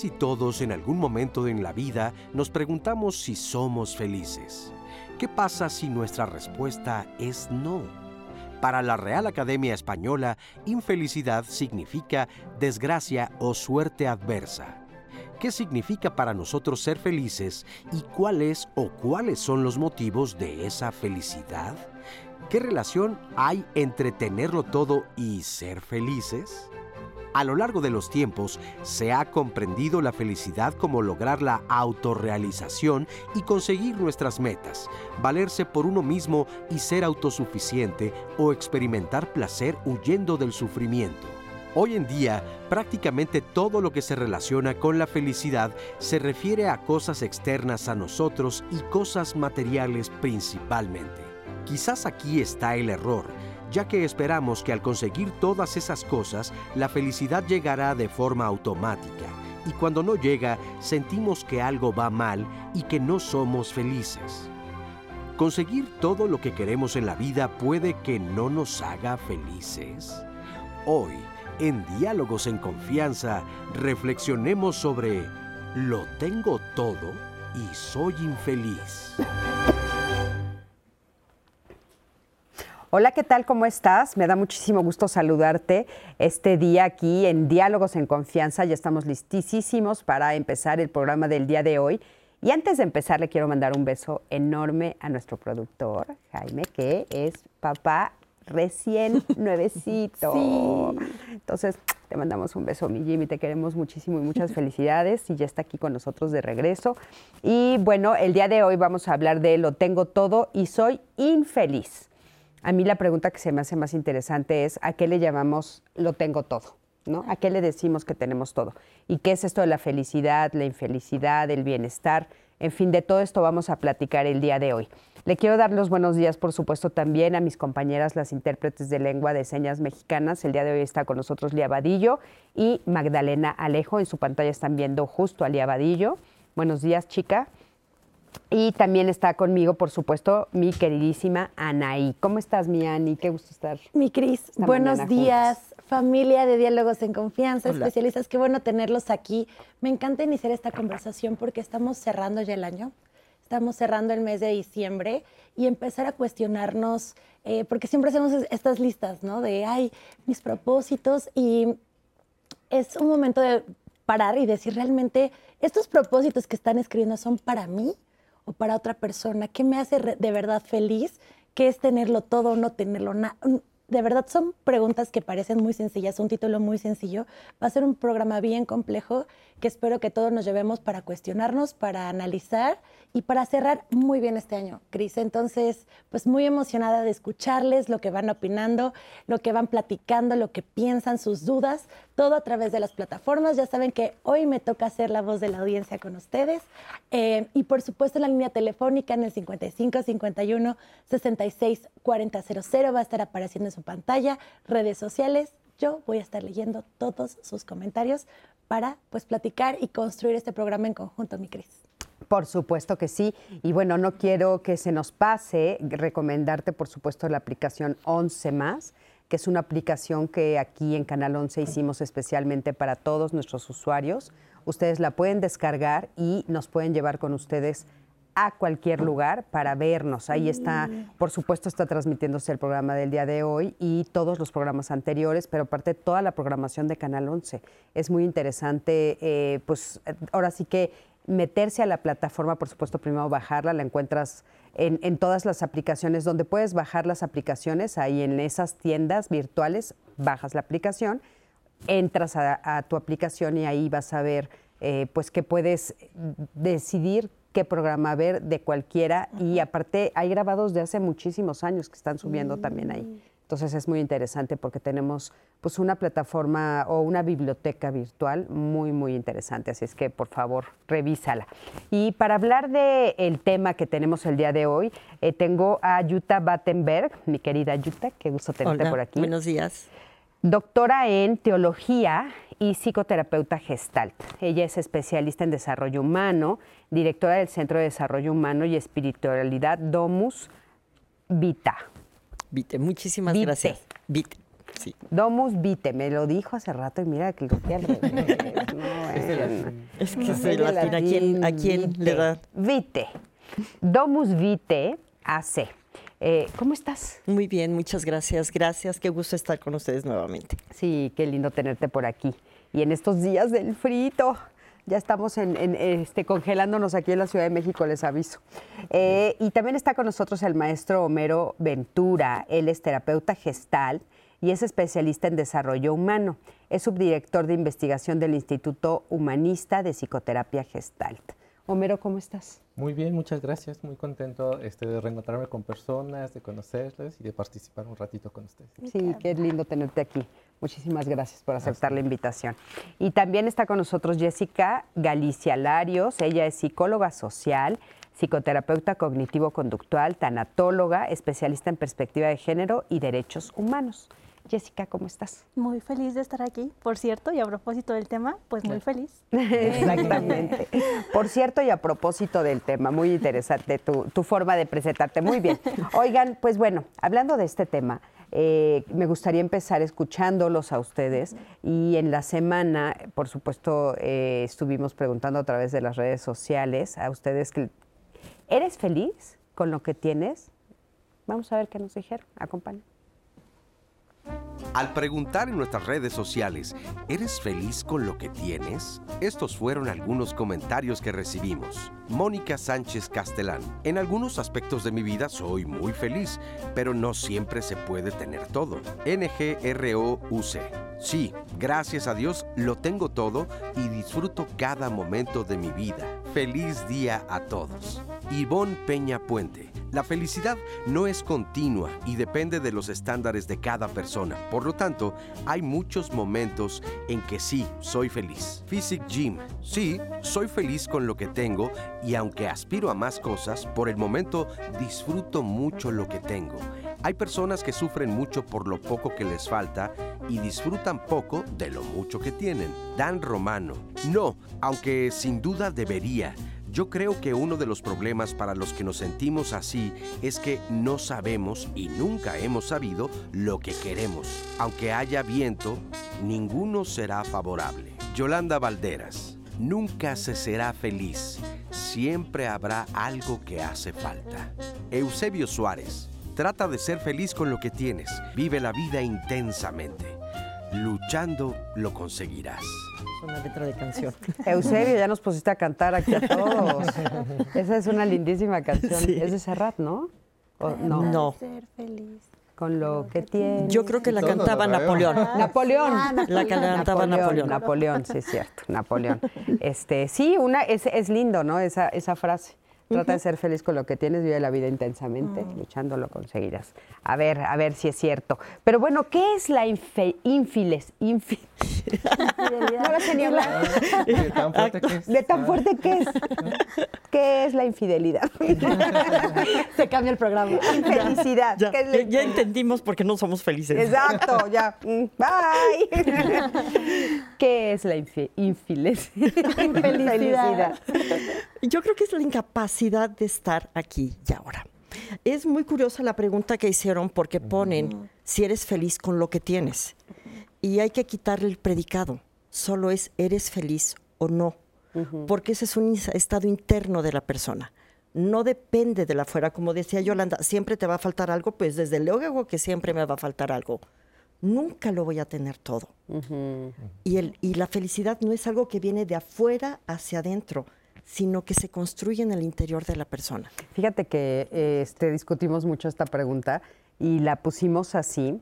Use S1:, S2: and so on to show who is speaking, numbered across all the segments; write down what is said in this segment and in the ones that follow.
S1: Casi todos en algún momento en la vida nos preguntamos si somos felices. ¿Qué pasa si nuestra respuesta es no? Para la Real Academia Española, infelicidad significa desgracia o suerte adversa. ¿Qué significa para nosotros ser felices y cuáles o cuáles son los motivos de esa felicidad? ¿Qué relación hay entre tenerlo todo y ser felices? A lo largo de los tiempos se ha comprendido la felicidad como lograr la autorrealización y conseguir nuestras metas, valerse por uno mismo y ser autosuficiente o experimentar placer huyendo del sufrimiento. Hoy en día, prácticamente todo lo que se relaciona con la felicidad se refiere a cosas externas a nosotros y cosas materiales principalmente. Quizás aquí está el error, ya que esperamos que al conseguir todas esas cosas, la felicidad llegará de forma automática, y cuando no llega, sentimos que algo va mal y que no somos felices. Conseguir todo lo que queremos en la vida puede que no nos haga felices. Hoy, en Diálogos en Confianza, reflexionemos sobre ¿lo tengo todo y soy infeliz?
S2: Hola, ¿qué tal? ¿Cómo estás? Me da muchísimo gusto saludarte este día aquí en Diálogos en Confianza. Ya estamos listísimos para empezar el programa del día de hoy. Y antes de empezar, le quiero mandar un beso enorme a nuestro productor, Jaime, que es papá recién nuevecito. Entonces, te mandamos un beso, mi Jimmy, te queremos muchísimo y muchas felicidades y ya está aquí con nosotros de regreso. Y bueno, el día de hoy vamos a hablar de lo tengo todo y soy infeliz. A mí la pregunta que se me hace más interesante es ¿a qué le llamamos lo tengo todo? ¿no? ¿A qué le decimos que tenemos todo? ¿Y qué es esto de la felicidad, la infelicidad, el bienestar? En fin, de todo esto vamos a platicar el día de hoy. Le quiero dar los buenos días, por supuesto, también a mis compañeras, las intérpretes de lengua de señas mexicanas. El día de hoy está con nosotros Lía Vadillo y Magdalena Alejo. En su pantalla están viendo justo a Lía Vadillo. Buenos días, chica. Y también está conmigo, por supuesto, mi queridísima Anaí. ¿Cómo estás, mi Ani? Qué gusto estar.
S3: Mi Cris, buenos días, familia de Diálogos en Confianza, especialistas. Qué bueno tenerlos aquí. Me encanta iniciar esta conversación porque estamos cerrando ya el año. Estamos cerrando el mes de diciembre y empezar a cuestionarnos, eh, porque siempre hacemos estas listas, ¿no? De, ay, mis propósitos y es un momento de parar y decir realmente, estos propósitos que están escribiendo son para mí o para otra persona? ¿Qué me hace de verdad feliz? ¿Qué es tenerlo todo o no tenerlo nada? De verdad son preguntas que parecen muy sencillas, un título muy sencillo. Va a ser un programa bien complejo que espero que todos nos llevemos para cuestionarnos, para analizar y para cerrar muy bien este año, Cris. Entonces, pues muy emocionada de escucharles lo que van opinando, lo que van platicando, lo que piensan, sus dudas, todo a través de las plataformas. Ya saben que hoy me toca ser la voz de la audiencia con ustedes. Eh, y por supuesto, la línea telefónica en el 55 51 66 40 00 va a estar apareciendo en su pantalla, redes sociales. Yo voy a estar leyendo todos sus comentarios para pues platicar y construir este programa en conjunto, mi Cris.
S2: Por supuesto que sí. Y bueno, no quiero que se nos pase recomendarte, por supuesto, la aplicación 11 más, que es una aplicación que aquí en Canal 11 hicimos especialmente para todos nuestros usuarios. Ustedes la pueden descargar y nos pueden llevar con ustedes a cualquier lugar para vernos. Ahí está, por supuesto, está transmitiéndose el programa del día de hoy y todos los programas anteriores, pero aparte toda la programación de Canal 11. Es muy interesante, eh, pues ahora sí que meterse a la plataforma, por supuesto, primero bajarla, la encuentras en, todas las aplicaciones. Donde puedes bajar las aplicaciones, ahí en esas tiendas virtuales, bajas la aplicación, entras a, tu aplicación y ahí vas a ver eh, pues que puedes decidir qué programa ver de cualquiera. Y aparte hay grabados de hace muchísimos años que están subiendo también ahí. Entonces es muy interesante porque tenemos pues una plataforma o una biblioteca virtual muy muy interesante, así es que por favor revísala. Y para hablar del el tema que tenemos el día de hoy, eh, tengo a Yuta Battenberg, mi querida Yuta, qué gusto tenerte por aquí.
S4: Buenos días.
S2: Doctora en teología y psicoterapeuta gestalt. Ella es especialista en desarrollo humano, directora del Centro de Desarrollo Humano y Espiritualidad Domus Vita.
S4: Vite, muchísimas gracias.
S2: Vite.
S4: sí.
S2: Domus vite, me lo dijo hace rato y mira que lo que al revés.
S4: Es que el latín, ¿a quién, a quién le da?
S2: Vite. Domus vite hace. Eh, ¿Cómo estás?
S4: Muy bien, muchas gracias. Gracias, qué gusto estar con ustedes nuevamente.
S2: Sí, qué lindo tenerte por aquí. Y en estos días del frito, ya estamos en, este, congelándonos aquí en la Ciudad de México, les aviso. Eh, y también está con nosotros el maestro Homero Ventura. Él es terapeuta gestal y es especialista en desarrollo humano. Es subdirector de investigación del Instituto Humanista de Psicoterapia Gestalt. Homero, ¿cómo estás?
S5: Muy bien, muchas gracias. Muy contento este, de reencontrarme con personas, de conocerles y de participar un ratito con ustedes.
S2: Sí, qué lindo tenerte aquí. Muchísimas gracias por aceptar la invitación. Y también está con nosotros Jessica Galicia Larios. Ella es psicóloga social, psicoterapeuta cognitivo-conductual, tanatóloga, especialista en perspectiva de género y derechos humanos. Jessica, ¿cómo estás?
S6: Muy feliz de estar aquí, por cierto, y a propósito del tema, pues muy feliz.
S2: Exactamente. Por cierto, y a propósito del tema, muy interesante tu, tu forma de presentarte. Muy bien. Oigan, pues bueno, hablando de este tema, eh, me gustaría empezar escuchándolos a ustedes y en la semana, por supuesto, eh, estuvimos preguntando a través de las redes sociales a ustedes, ¿eres feliz con lo que tienes? Vamos a ver qué nos dijeron. Acompañen.
S1: Al preguntar en nuestras redes sociales, ¿eres feliz con lo que tienes? Estos fueron algunos comentarios que recibimos. Mónica Sánchez Castelán. En algunos aspectos de mi vida soy muy feliz, pero no siempre se puede tener todo. NGROUC. Sí, gracias a Dios lo tengo todo y disfruto cada momento de mi vida. Feliz día a todos. Ivonne Peña Puente. La felicidad no es continua y depende de los estándares de cada persona. Por lo tanto, hay muchos momentos en que sí, soy feliz. Physic Gym. Sí, soy feliz con lo que tengo y aunque aspiro a más cosas, por el momento disfruto mucho lo que tengo. Hay personas que sufren mucho por lo poco que les falta y disfrutan poco de lo mucho que tienen. Dan Romano. No, aunque sin duda debería. Yo creo que uno de los problemas para los que nos sentimos así es que no sabemos y nunca hemos sabido lo que queremos. Aunque haya viento, ninguno será favorable. Yolanda Valderas, nunca se será feliz. Siempre habrá algo que hace falta. Eusebio Suárez, trata de ser feliz con lo que tienes. Vive la vida intensamente. Luchando lo conseguirás
S4: una letra de canción.
S2: Eusebio, ya nos pusiste a cantar aquí a todos. Esa es una lindísima canción. Es de Serrat, ¿no?
S4: no. No.
S6: Ser feliz.
S2: Con lo que tiene.
S4: Yo creo que la cantaba Napoleón.
S2: Napoleón.
S4: La cantaba Napoleón.
S2: Napoleón, sí es cierto, Napoleón. Este, sí, una, es, es lindo, ¿no? Esa, esa frase. Trata de ser feliz con lo que tienes, vive la vida intensamente, mm. luchando lo conseguirás. A ver, a ver si es cierto. Pero bueno, ¿qué es la infiles? Infi no lo sé ni hablar.
S5: ¿De tan fuerte que es?
S2: ¿De tan fuerte que es? ¿Qué es la infidelidad?
S3: Se cambia el programa.
S2: Infelicidad.
S4: Ya, ya, entendimos por qué no somos felices.
S2: Exacto, ya. Mm, bye. ¿Qué es la infelicidad?
S3: Infelicidad.
S4: Yo creo que es la incapacidad de estar aquí y ahora. Es muy curiosa la pregunta que hicieron porque ponen si eres feliz con lo que tienes. Y hay que quitarle el predicado. Solo es eres feliz o no. Porque ese es un estado interno de la persona. No depende de la afuera. Como decía Yolanda, siempre te va a faltar algo, pues desde luego que siempre me va a faltar algo. Nunca lo voy a tener todo. y, el, y la felicidad no es algo que viene de afuera hacia adentro sino que se construye en el interior de la persona.
S2: Fíjate que este, discutimos mucho esta pregunta y la pusimos así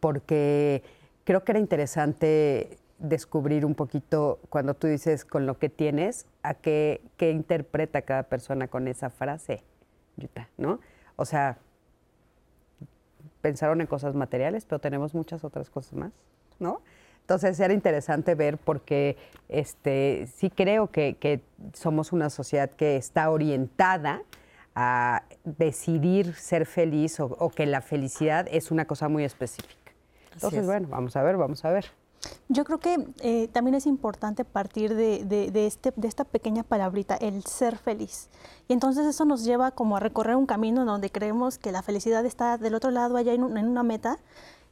S2: porque creo que era interesante descubrir un poquito cuando tú dices con lo que tienes, a qué, interpreta cada persona con esa frase, ¿no? O sea, pensaron en cosas materiales, pero tenemos muchas otras cosas más, ¿no? Entonces era interesante ver porque este, sí creo que, somos una sociedad que está orientada a decidir ser feliz o, que la felicidad es una cosa muy específica. Entonces, bueno, vamos a ver, vamos a ver.
S6: Yo creo que eh, también es importante partir de, de, este, de esta pequeña palabrita, el ser feliz. Y entonces eso nos lleva como a recorrer un camino donde creemos que la felicidad está del otro lado, allá en, en una meta,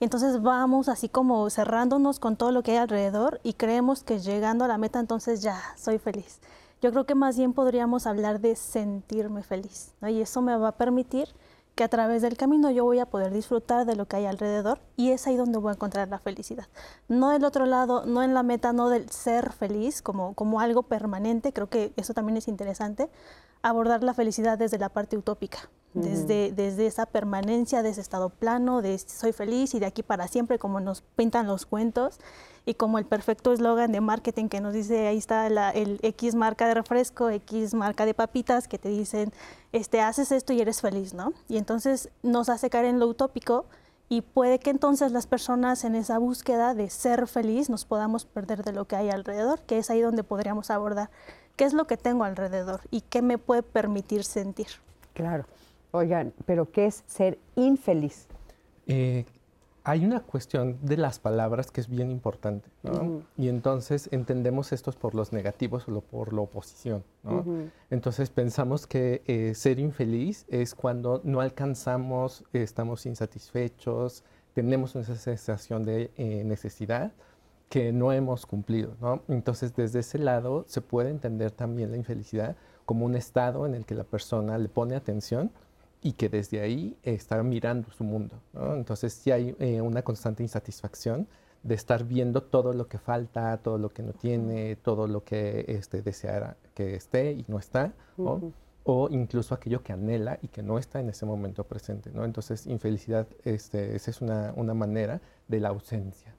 S6: Entonces vamos así como cerrándonos con todo lo que hay alrededor y creemos que llegando a la meta entonces ya soy feliz. Yo creo que más bien podríamos hablar de sentirme feliz y eso me va a permitir que a través del camino yo voy a poder disfrutar de lo que hay alrededor y es ahí donde voy a encontrar la felicidad. No del otro lado, no en la meta, no del ser feliz como, como algo permanente, creo que eso también es interesante, abordar la felicidad desde la parte utópica, desde, desde esa permanencia, de ese estado plano, de soy feliz y de aquí para siempre, como nos pintan los cuentos y como el perfecto eslogan de marketing que nos dice, ahí está el X marca de refresco, X marca de papitas, que te dicen, este, haces esto y eres feliz, ¿no? Y entonces nos hace caer en lo utópico y puede que entonces las personas en esa búsqueda de ser feliz nos podamos perder de lo que hay alrededor, que es ahí donde podríamos abordar qué es lo que tengo alrededor y qué me puede permitir sentir.
S2: Claro. Oigan, pero ¿qué es ser infeliz?
S5: Eh, hay una cuestión de las palabras que es bien importante, ¿no? Y entonces entendemos estos por los negativos o por la oposición, ¿no? Entonces pensamos que eh, ser infeliz es cuando no alcanzamos, estamos insatisfechos, tenemos una sensación de eh, necesidad que no hemos cumplido, ¿no? Entonces desde ese lado se puede entender también la infelicidad como un estado en el que la persona le pone atención y que desde ahí está mirando su mundo. Entonces sí hay eh, una constante insatisfacción de estar viendo todo lo que falta, todo lo que no tiene, todo lo que este, deseara que esté y no está, o incluso aquello que anhela y que no está en ese momento presente. ¿no? Entonces, infelicidad, este, esa es una, una manera de la ausencia.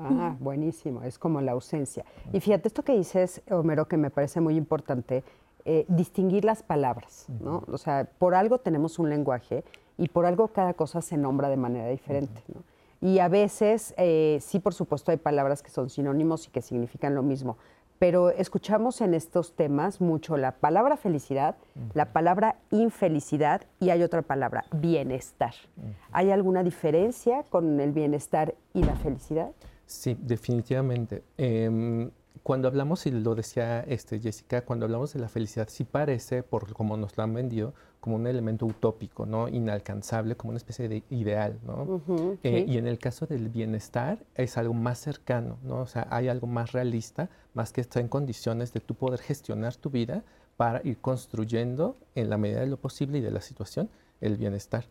S2: Ah, buenísimo, es como la ausencia. Y fíjate, esto que dices, Homero, que me parece muy importante, eh, distinguir las palabras, ¿no? O sea, por algo tenemos un lenguaje y por algo cada cosa se nombra de manera diferente, ¿no? Y a veces, eh, sí, por supuesto, hay palabras que son sinónimos y que significan lo mismo, pero escuchamos en estos temas mucho la palabra felicidad, la palabra infelicidad y hay otra palabra, bienestar. ¿Hay alguna diferencia con el bienestar y la felicidad?
S5: Sí, definitivamente. Em, cuando hablamos, y lo decía este, Jessica, cuando hablamos de la felicidad, sí parece, por como nos lo han vendido, como un elemento utópico, ¿no? Inalcanzable, como una especie de ideal, ¿no? Eh, y en el caso del bienestar es algo más cercano, ¿no? O sea, hay algo más realista, más que estar en condiciones de tú poder gestionar tu vida para ir construyendo, en la medida de lo posible y de la situación, el bienestar.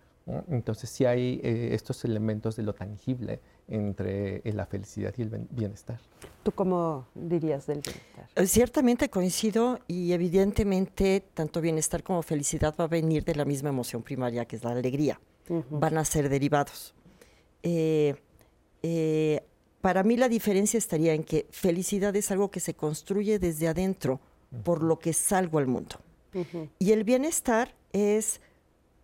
S5: Entonces sí hay eh, estos elementos de lo tangible entre eh, la felicidad y el bienestar.
S2: ¿Tú cómo dirías del bienestar?
S4: Eh, ciertamente coincido y evidentemente tanto bienestar como felicidad va a venir de la misma emoción primaria que es la alegría. Van a ser derivados. para mí la diferencia estaría en que felicidad es algo que se construye desde adentro por lo que salgo al mundo. Y el bienestar es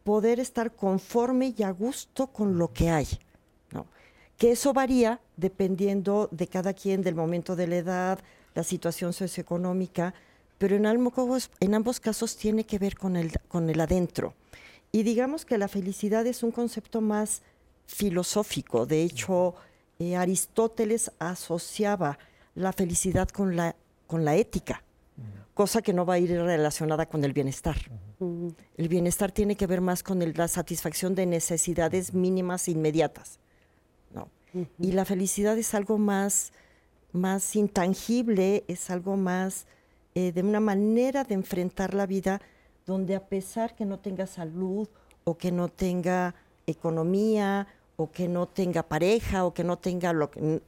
S4: poder estar conforme y a gusto con lo que hay. ¿no? Que eso varía dependiendo de cada quien, del momento de la edad, la situación socioeconómica, pero en ambos, en ambos casos tiene que ver con el, con el adentro. Y digamos que la felicidad es un concepto más filosófico. De hecho, eh, Aristóteles asociaba la felicidad con la, con la ética cosa que no va a ir relacionada con el bienestar. El bienestar tiene que ver más con la satisfacción de necesidades mínimas e inmediatas. ¿no? Y la felicidad es algo más, más intangible, es algo más eh, de una manera de enfrentar la vida donde a pesar que no tenga salud o que no tenga economía o que no tenga pareja o que no tenga lo que...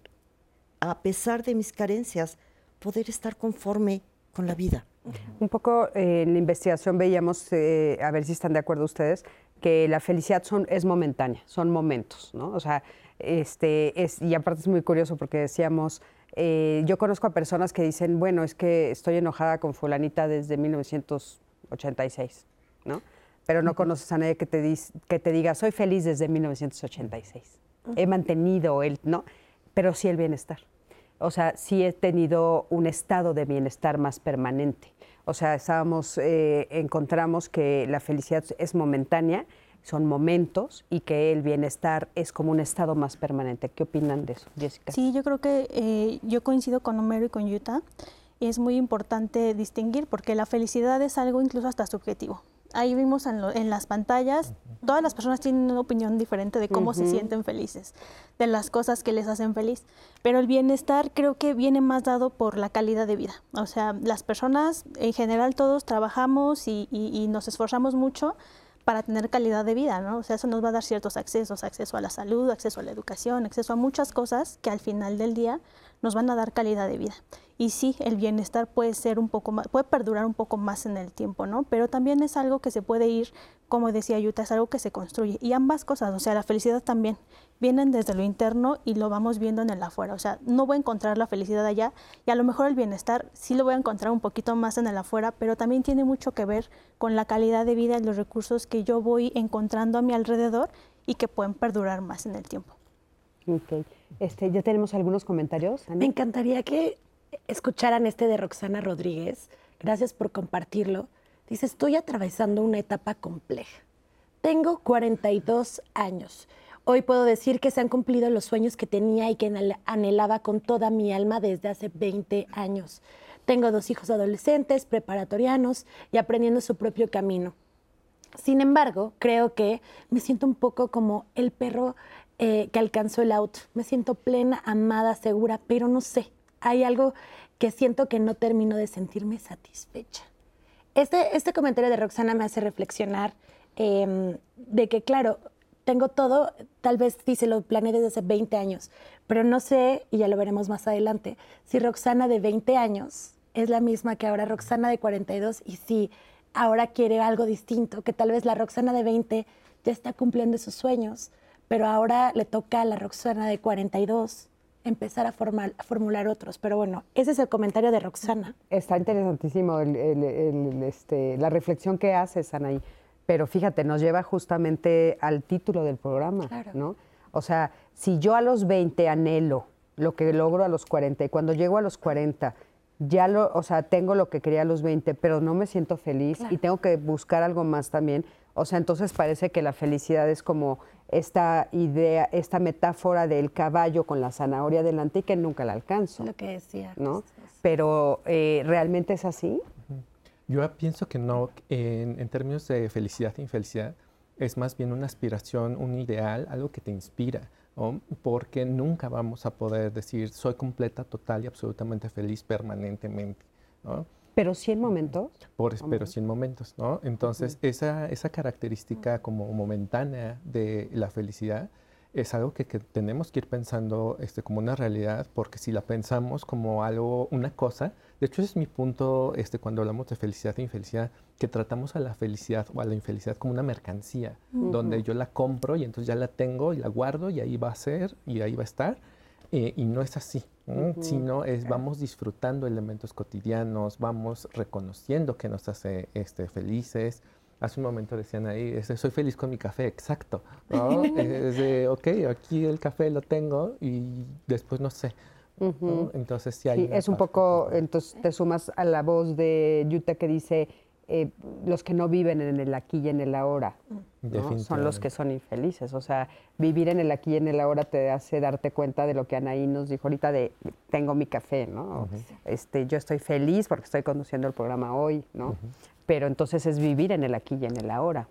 S4: A pesar de mis carencias, poder estar conforme con la vida.
S2: Un poco eh, en la investigación veíamos, eh, a ver si están de acuerdo ustedes, que la felicidad son, es momentánea, son momentos, ¿no? O sea, este, es, y aparte es muy curioso porque decíamos, eh, yo conozco a personas que dicen, bueno, es que estoy enojada con fulanita desde 1986, ¿no? Pero no conoces a nadie que te, que te diga, soy feliz desde 1986. He mantenido el, ¿no? Pero sí el bienestar o sea, sí he tenido un estado de bienestar más permanente. O sea, estábamos, eh, encontramos que la felicidad es momentánea, son momentos y que el bienestar es como un estado más permanente. ¿Qué opinan de eso, Jessica?
S6: Sí, yo creo que eh, yo coincido con Homero y con Utah. Es muy importante distinguir porque la felicidad es algo incluso hasta subjetivo ahí vimos en, las pantallas, todas las personas tienen una opinión diferente de cómo se sienten felices, de las cosas que les hacen feliz. Pero el bienestar creo que viene más dado por la calidad de vida. O sea, las personas, en general todos trabajamos y, y nos esforzamos mucho para tener calidad de vida, ¿no? O sea, eso nos va a dar ciertos accesos, acceso a la salud, acceso a la educación, acceso a muchas cosas que al final del día nos van a dar calidad de vida. Y sí, el bienestar puede ser un poco más, puede perdurar un poco más en el tiempo, ¿no? Pero también es algo que se puede ir, como decía Yuta, es algo que se construye. Y ambas cosas, o sea, la felicidad también vienen desde lo interno y lo vamos viendo en el afuera. O sea, no voy a encontrar la felicidad allá y a lo mejor el bienestar sí lo voy a encontrar un poquito más en el afuera, pero también tiene mucho que ver con la calidad de vida y los recursos que yo voy encontrando a mi alrededor y que pueden perdurar más en el tiempo.
S2: Ok. Este, ¿Ya tenemos algunos comentarios?
S3: Me encantaría que escucharan este de Roxana Rodríguez. Gracias por compartirlo. Dice, estoy atravesando una etapa compleja. Tengo 42 años. Hoy puedo decir que se han cumplido los sueños que tenía y que anhelaba con toda mi alma desde hace 20 años. Tengo dos hijos adolescentes, preparatorianos y aprendiendo su propio camino. Sin embargo, creo que me siento un poco como el perro eh, que alcanzó el auto. Me siento plena, amada, segura, pero no sé, hay algo que siento que no termino de sentirme satisfecha. Este, este comentario de Roxana me hace reflexionar em, de que, claro, tengo todo, tal vez dice lo planeé desde hace 20 años, pero no sé, y ya lo veremos más adelante, si Roxana de 20 años es la misma que ahora Roxana de 42 y si ahora quiere algo distinto, que tal vez la Roxana de 20 ya está cumpliendo esos sueños, pero ahora le toca a la Roxana de 42 empezar a, formular otros. Pero bueno, ese es el comentario de Roxana.
S2: Está interesantísimo este, la reflexión que haces, Anaí. Pero fíjate, nos lleva justamente al título del programa, ¿no? O sea, si yo a los 20 anhelo lo que logro a los 40 y cuando llego a los 40 ya lo, o sea, tengo lo que quería a los 20, pero no me siento feliz y tengo que buscar algo más también, o sea, entonces parece que la felicidad es como esta idea, esta metáfora del caballo con la zanahoria delante y que nunca la alcanzo.
S3: Lo que decía.
S2: ¿no? Pero eh, ¿realmente es así?
S5: Yo pienso que no, en, términos de felicidad e infelicidad, es más bien una aspiración, un ideal, algo que te inspira, porque nunca vamos a poder decir soy completa, total y absolutamente feliz permanentemente. ¿no?
S2: Pero sí en momentos.
S5: Por, pero sí en momentos, ¿no? Entonces, esa, esa característica como momentánea de la felicidad es algo que, tenemos que ir pensando este, como una realidad, porque si la pensamos como algo, una cosa, de hecho ese es mi punto este, cuando hablamos de felicidad e infelicidad, que tratamos a la felicidad o a la infelicidad como una mercancía, donde yo la compro y entonces ya la tengo y la guardo y ahí va a ser y ahí va a estar. Eh, y no es así, sino es vamos disfrutando elementos cotidianos, vamos reconociendo que nos hace este, felices. Hace un momento decían ahí, soy feliz con mi café, exacto. es de, ok, aquí el café lo tengo y después no sé. Entonces sí hay...
S2: es un poco, entonces te sumas a la voz de Yuta que dice, eh, los que no viven en el aquí y en el ahora son los que son infelices. O sea, vivir en el aquí y en el ahora te hace darte cuenta de lo que Anaí nos dijo ahorita de tengo mi café, ¿no? este, yo estoy feliz porque estoy conduciendo el programa hoy, ¿no? Pero entonces es vivir en el aquí y en el ahora.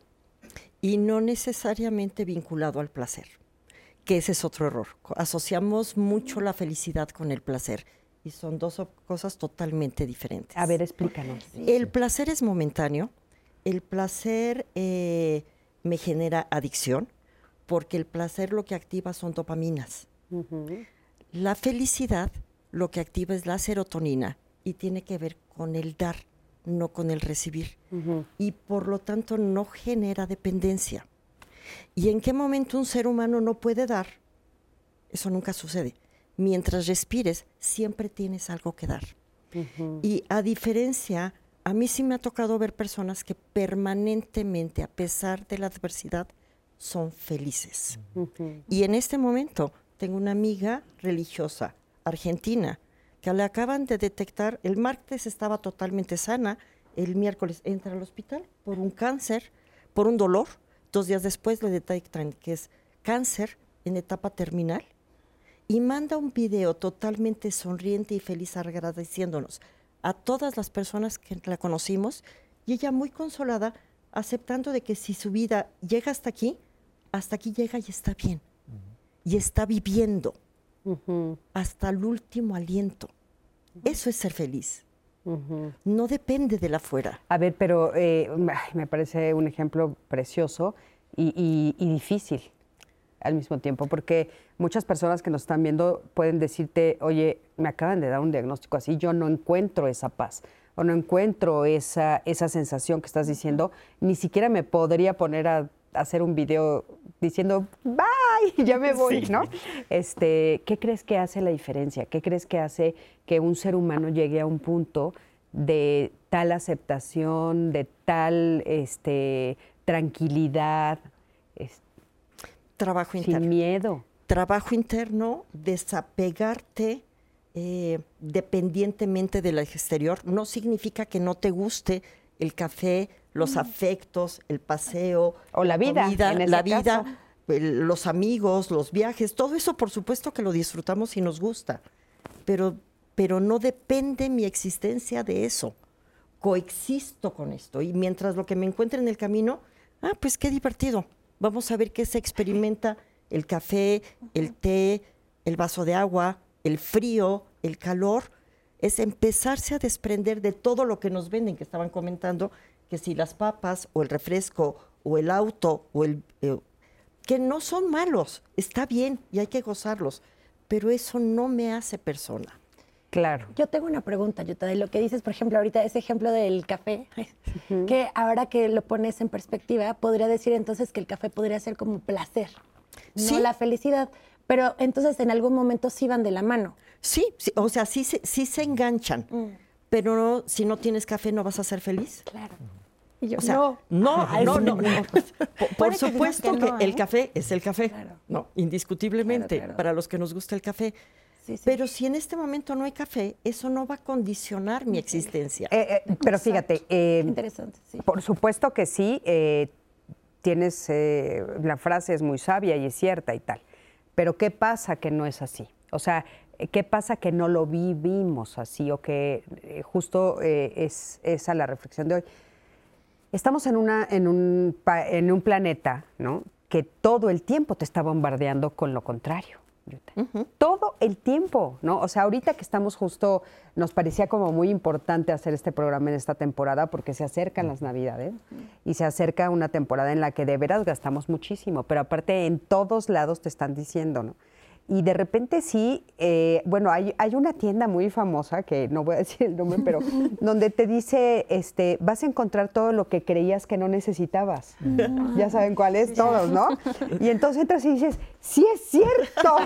S4: Y no necesariamente vinculado al placer, que ese es otro error. Asociamos mucho la felicidad con el placer y son dos cosas totalmente diferentes.
S2: A ver, explícanos.
S4: El placer es momentáneo, el placer eh, me genera adicción, porque el placer lo que activa son dopaminas. La felicidad lo que activa es la serotonina y tiene que ver con el dar, no con el recibir. Y por lo tanto no genera dependencia. ¿Y en qué momento un ser humano no puede dar? Eso nunca sucede mientras respires, siempre tienes algo que dar. Y a diferencia, a mí sí me ha tocado ver personas que permanentemente, a pesar de la adversidad, son felices. Y en este momento tengo una amiga religiosa argentina que le acaban de detectar, el martes estaba totalmente sana, el miércoles entra al hospital por un cáncer, por un dolor, dos días después le detectan que es cáncer en etapa terminal y manda un video totalmente sonriente y feliz agradeciéndonos a todas las personas que la conocimos y ella muy consolada aceptando de que si su vida llega hasta aquí, hasta aquí llega y está bien. Y está viviendo hasta el último aliento. Eso es ser feliz. No depende de la fuera.
S2: A ver, pero eh, me parece un ejemplo precioso y, difícil al mismo tiempo, porque muchas personas que nos están viendo pueden decirte, oye, me acaban de dar un diagnóstico así, yo no encuentro esa paz o no encuentro esa, esa sensación que estás diciendo, ni siquiera me podría poner a hacer un video diciendo bye, ya me voy, ¿no? Este, ¿qué crees que hace la diferencia? ¿Qué crees que hace que un ser humano llegue a un punto de tal aceptación, de tal este, tranquilidad?
S4: Trabajo interno.
S2: Sin miedo.
S4: Trabajo interno, desapegarte eh, dependientemente del exterior. No significa que no te guste el café, los mm. afectos, el paseo.
S2: O la vida.
S4: la vida, los amigos, los viajes, todo eso por supuesto que lo disfrutamos y nos gusta. Pero, pero no depende mi existencia de eso. Coexisto con esto. Y mientras lo que me encuentre en el camino, ah, pues qué divertido. Vamos a ver qué se experimenta el café, el té, el vaso de agua, el frío, el calor es empezarse a desprender de todo lo que nos venden, que estaban comentando, que si las papas o el refresco o el auto o el... Eh, que no son malos, está bien y hay que gozarlos, pero eso no me hace persona.
S2: Claro.
S3: Yo tengo una pregunta, Yuta, de lo que dices, por ejemplo, ahorita ese ejemplo del café, que ahora que lo pones en perspectiva, podría decir entonces que el café podría ser como placer, no la felicidad. Pero entonces en algún momento sí van de la mano.
S4: Sí, o sea, sí, sí se enganchan. Mm. Pero si no tienes café, ¿no vas a ser feliz?
S3: Claro.
S4: o sea, no, no, no, no, Por, supuesto que, el ¿eh? café es el café. No, indiscutiblemente, para los que nos gusta el café. Pero si en este momento no hay café, eso no va a condicionar mi existencia.
S2: Eh, eh, pero fíjate, interesante. Por supuesto que sí. tienes la frase es muy sabia y es cierta y tal. Pero ¿qué pasa que no es así? O sea, ¿qué pasa que no lo vivimos así o que eh, justo eh, es esa la reflexión de hoy? Estamos en, una, en, un, en un planeta ¿no? que todo el tiempo te está bombardeando con lo contrario. Todo el tiempo, ¿no? O sea, ahorita que estamos justo, nos parecía como muy importante hacer este programa en esta temporada porque se acercan las Navidades y se acerca una temporada en la que de veras gastamos muchísimo, pero aparte en todos lados te están diciendo, ¿no? Y de repente sí, eh, bueno, hay, hay, una tienda muy famosa, que no voy a decir el nombre, pero donde te dice, este, vas a encontrar todo lo que creías que no necesitabas. Mm. Ya saben cuál es, todos, ¿no? Y entonces entras y dices, sí es cierto.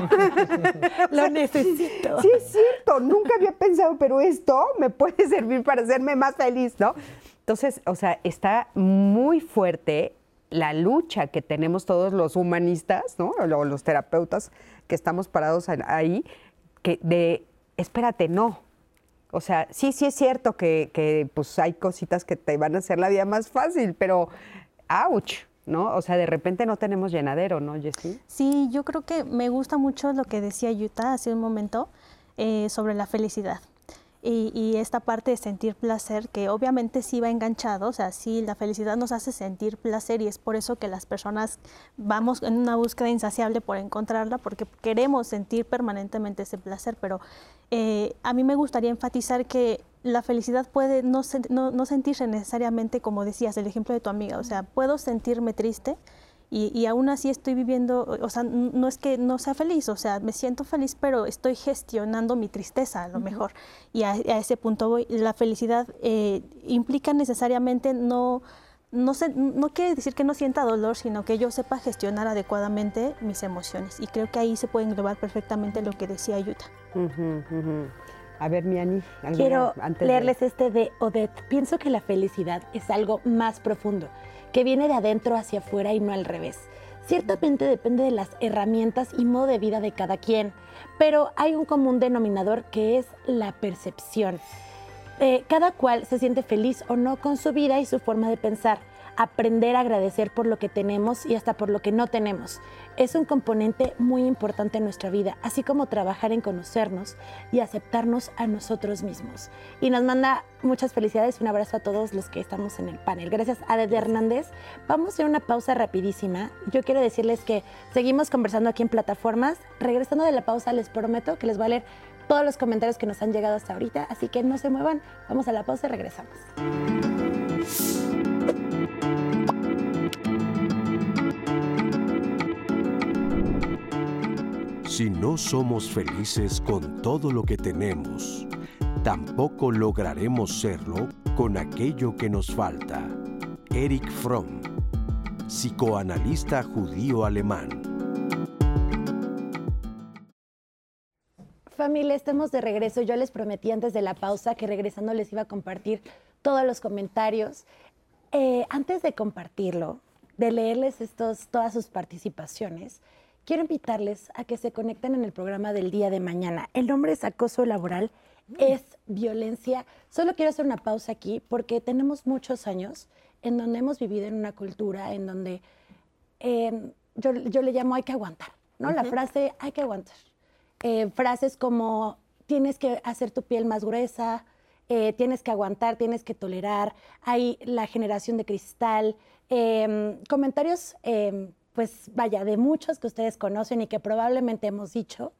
S3: lo necesito.
S2: Sí es cierto, nunca había pensado, pero esto me puede servir para hacerme más feliz, ¿no? Entonces, o sea, está muy fuerte la lucha que tenemos todos los humanistas, ¿no? O los terapeutas que estamos parados ahí, que de, espérate, no. O sea, sí, sí es cierto que, pues hay cositas que te van a hacer la vida más fácil, pero ouch, ¿no? O sea, de repente no tenemos llenadero, ¿no, Jessie?
S6: Sí, yo creo que me gusta mucho lo que decía Yuta hace un momento eh, sobre la felicidad. Y, esta parte de sentir placer, que obviamente sí va enganchado, o sea, sí, la felicidad nos hace sentir placer y es por eso que las personas vamos en una búsqueda insaciable por encontrarla, porque queremos sentir permanentemente ese placer, pero eh, a mí me gustaría enfatizar que la felicidad puede no, no, no sentirse necesariamente, como decías, el ejemplo de tu amiga, o sea, puedo sentirme triste, y, aún así estoy viviendo, o sea, no es que no sea feliz, o sea, me siento feliz, pero estoy gestionando mi tristeza a lo mejor. Y a, ese punto voy. La felicidad eh, implica necesariamente no, no, no quiere decir que no sienta dolor, sino que yo sepa gestionar adecuadamente mis emociones. Y creo que ahí se puede englobar perfectamente lo que decía Yuta.
S2: A ver, Miani.
S3: Quiero leerles este de Odette. Pienso que la felicidad es algo más profundo que viene de adentro hacia afuera y no al revés. Ciertamente depende de las herramientas y modo de vida de cada quien, pero hay un común denominador que es la percepción. Eh, cada cual se siente feliz o no con su vida y su forma de pensar. aprender a agradecer por lo que tenemos y hasta por lo que no tenemos. Es un componente muy importante en nuestra vida, así como trabajar en conocernos y aceptarnos a nosotros mismos. Y nos manda muchas felicidades, un abrazo a todos los que estamos en el panel. Gracias a Desde Hernández. Vamos a hacer una pausa rapidísima. Yo quiero decirles que seguimos conversando aquí en plataformas. Regresando de la pausa, les prometo que les voy a leer todos los comentarios que nos han llegado hasta ahorita, así que no se muevan. Vamos a la pausa y regresamos.
S1: Si no somos felices con todo lo que tenemos, tampoco lograremos serlo con aquello que nos falta. Eric Fromm, psicoanalista judío alemán.
S3: Familia, estamos de regreso. Yo les prometí antes de la pausa que regresando les iba a compartir todos los comentarios. Eh, antes de compartirlo, de leerles estos, todas sus participaciones, quiero invitarles a que se conecten en el programa del día de mañana. El nombre es acoso laboral, es violencia. Solo quiero hacer una pausa aquí porque tenemos muchos años en donde hemos vivido en una cultura en donde em, yo, le llamo hay que aguantar, ¿no? La frase hay que aguantar. Eh, frases como tienes que hacer tu piel más gruesa, eh, tienes que aguantar, tienes que tolerar, hay la generación de cristal, em, comentarios em, pues vaya, de muchos que ustedes conocen y que probablemente hemos dicho.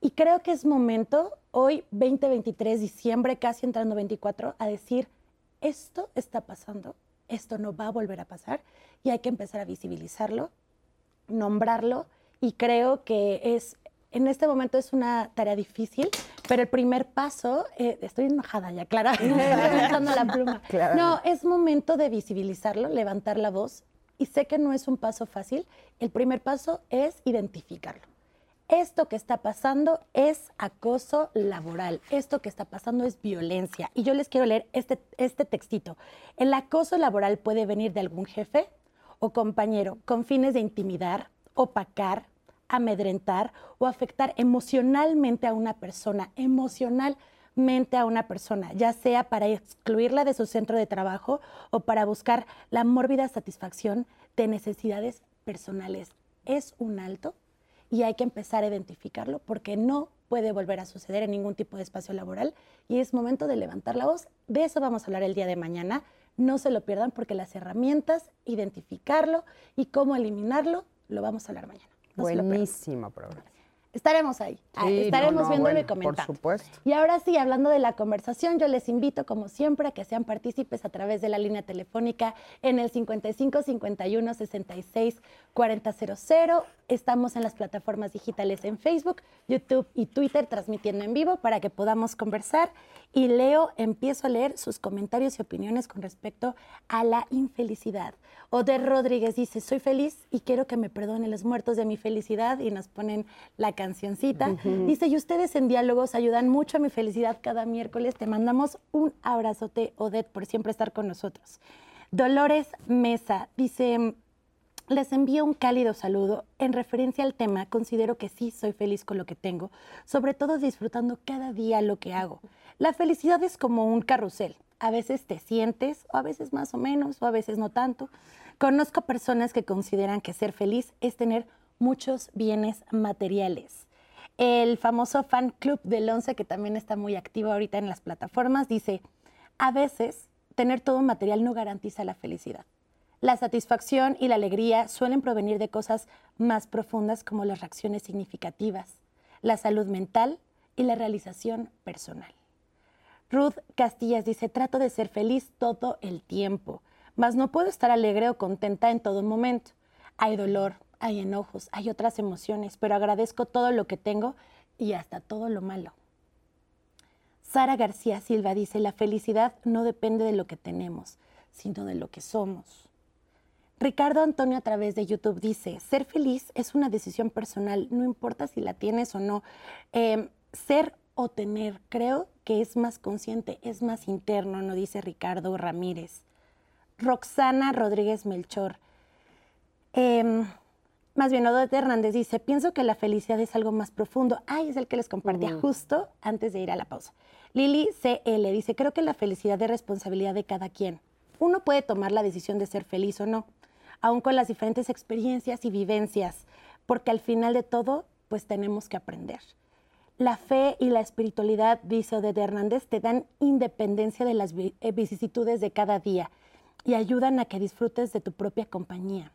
S3: Y creo que es momento, hoy 2023, diciembre, casi entrando 24, a decir, esto está pasando, esto no va a volver a pasar y hay que empezar a visibilizarlo, nombrarlo y creo que es, en este momento es una tarea difícil, pero el primer paso, eh, estoy enojada ya, Clara, la pluma. No, es momento de visibilizarlo, levantar la voz y sé que no es un paso fácil, el primer paso es identificarlo. Esto que está pasando es acoso laboral, esto que está pasando es violencia. Y yo les quiero leer este, este textito. El acoso laboral puede venir de algún jefe o compañero con fines de intimidar, opacar, amedrentar o afectar emocionalmente a una persona, emocionalmente a una persona, ya sea para excluirla de su centro de trabajo o para buscar la mórbida satisfacción de necesidades personales. Es un alto y hay que empezar a identificarlo porque no puede volver a suceder en ningún tipo de espacio laboral y es momento de levantar la voz. De eso vamos a hablar el día de mañana. No se lo pierdan porque las herramientas, identificarlo y cómo eliminarlo, lo vamos a hablar mañana.
S2: Buenísimo programa.
S3: Estaremos ahí, estaremos viendo y comentando.
S2: Por supuesto.
S3: Y ahora sí, hablando de la conversación, yo les invito, como siempre, a que sean partícipes a través de la línea telefónica en el 55 51 66 4000. Estamos en las plataformas digitales en Facebook, YouTube y Twitter transmitiendo en vivo para que podamos conversar. Y leo, empiezo a leer sus comentarios y opiniones con respecto a la infelicidad. Oder Rodríguez dice, soy feliz y quiero que me perdonen los muertos de mi felicidad y nos ponen la cancioncita. Dice, y ustedes en diálogos ayudan mucho a mi felicidad cada miércoles. Te mandamos un abrazote, Odette, por siempre estar con nosotros. Dolores Mesa dice, les envío un cálido saludo. En referencia al tema, considero que sí soy feliz con lo que tengo, sobre todo disfrutando cada día lo que hago. La felicidad es como un carrusel. A veces te sientes, o a veces más o menos, o a veces no tanto. Conozco personas que consideran que ser feliz es tener muchos bienes materiales. El famoso fan club del 11, que también está muy activo ahorita en las plataformas, dice, a veces tener todo material no garantiza la felicidad. La satisfacción y la alegría suelen provenir de cosas más profundas como las reacciones significativas, la salud mental y la realización personal. Ruth Castillas dice, trato de ser feliz todo el tiempo mas no puedo estar alegre o contenta en todo momento. Hay dolor, hay enojos, hay otras emociones, pero agradezco todo lo que tengo y hasta todo lo malo. Sara García Silva dice, la felicidad no depende de lo que tenemos, sino de lo que somos. Ricardo Antonio a través de YouTube dice, ser feliz es una decisión personal, no importa si la tienes o no. Em, ser o tener, creo que es más consciente, es más interno, no dice Ricardo Ramírez. Roxana Rodríguez Melchor. Em, más bien, Odette Hernández dice, pienso que la felicidad es algo más profundo. Ay, es el que les compartía justo antes de ir a la pausa. Lili CL dice, creo que la felicidad es responsabilidad de cada quien. uno puede tomar la decisión de ser feliz o no, aun con las diferentes experiencias y vivencias, porque al final de todo, pues tenemos que aprender. La fe y la espiritualidad, dice Odette Hernández, te dan independencia de las eh, vicisitudes de cada día y ayudan a que disfrutes de tu propia compañía.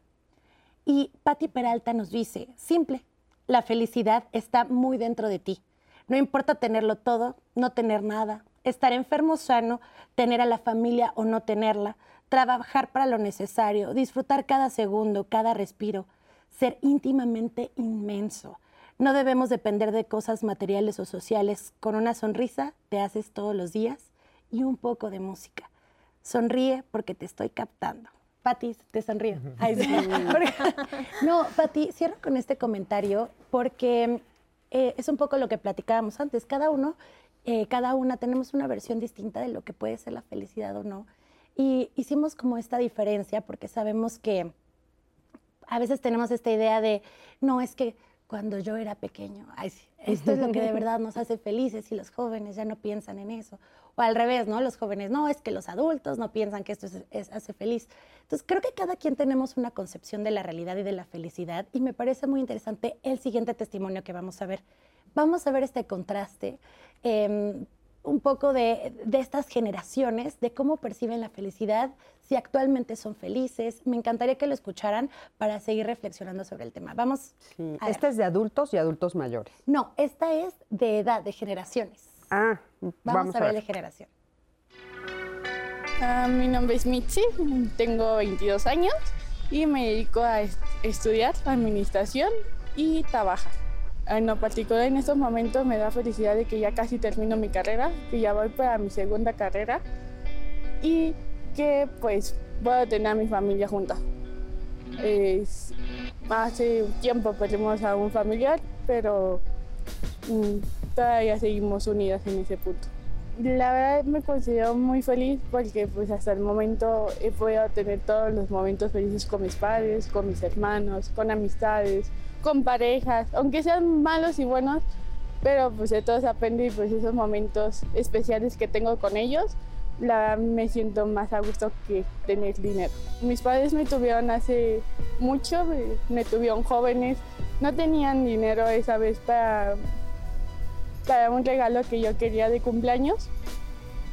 S3: Y Patti Peralta nos dice, simple, la felicidad está muy dentro de ti. No importa tenerlo todo, no tener nada, estar enfermo o sano, tener a la familia o no tenerla, trabajar para lo necesario, disfrutar cada segundo, cada respiro, ser íntimamente inmenso. No debemos depender de cosas materiales o sociales. Con una sonrisa te haces todos los días y un poco de música. Sonríe porque te estoy captando. Pati, te sonrío. no, Pati, cierro con este comentario porque eh, es un poco lo que platicábamos antes. Cada uno, eh, cada una tenemos una versión distinta de lo que puede ser la felicidad o no. Y hicimos como esta diferencia porque sabemos que a veces tenemos esta idea de, no, es que cuando yo era pequeño, esto es lo que de verdad nos hace felices y los jóvenes ya no piensan en eso. O al revés, ¿no? Los jóvenes, no, es que los adultos no piensan que esto es, hace feliz. Entonces, creo que cada quien tenemos una concepción de la realidad y de la felicidad y me parece muy interesante el siguiente testimonio que vamos a ver. Vamos a ver este contraste. Em, un poco de, estas generaciones, de cómo perciben la felicidad, si actualmente son felices. Me encantaría que lo escucharan para seguir reflexionando sobre el tema. Vamos.
S2: ¿Esta es de adultos y adultos mayores?
S3: No, esta es de edad, de generaciones.
S2: Ah,
S3: vamos, a, ver. de generación.
S7: Ah, mi nombre es Mitzi, tengo 22 años y me dedico a estudiar administración y trabajar. En lo particular en estos momentos me da felicidad de que ya casi termino mi carrera, que ya voy para mi segunda carrera y que pues puedo tener a mi familia junta. hace un tiempo perdimos a un familiar, pero mm, todavía seguimos unidas en ese punto. La verdad me considero muy feliz porque pues hasta el momento he podido tener todos los momentos felices con mis padres, con mis hermanos, con amistades, con parejas, aunque sean malos y buenos, pero pues de todos aprendo y pues esos momentos especiales que tengo con ellos, la me siento más a gusto que tener dinero. Mis padres me tuvieron hace mucho, me tuvieron jóvenes, no tenían dinero esa vez para, para un regalo que yo quería de cumpleaños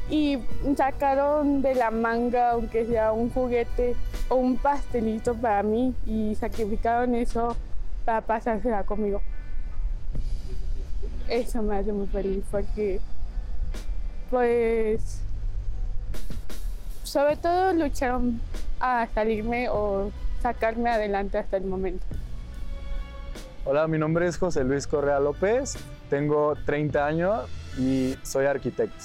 S7: y sacaron de la manga, aunque sea un juguete o un pastelito para mí y sacrificaron eso para pasársela conmigo. Eso me hace muy feliz porque, pues, sobre todo lucharon a salirme o sacarme adelante hasta el momento.
S8: Hola, mi nombre es José Luis Correa López, tengo 30 años y soy arquitecto.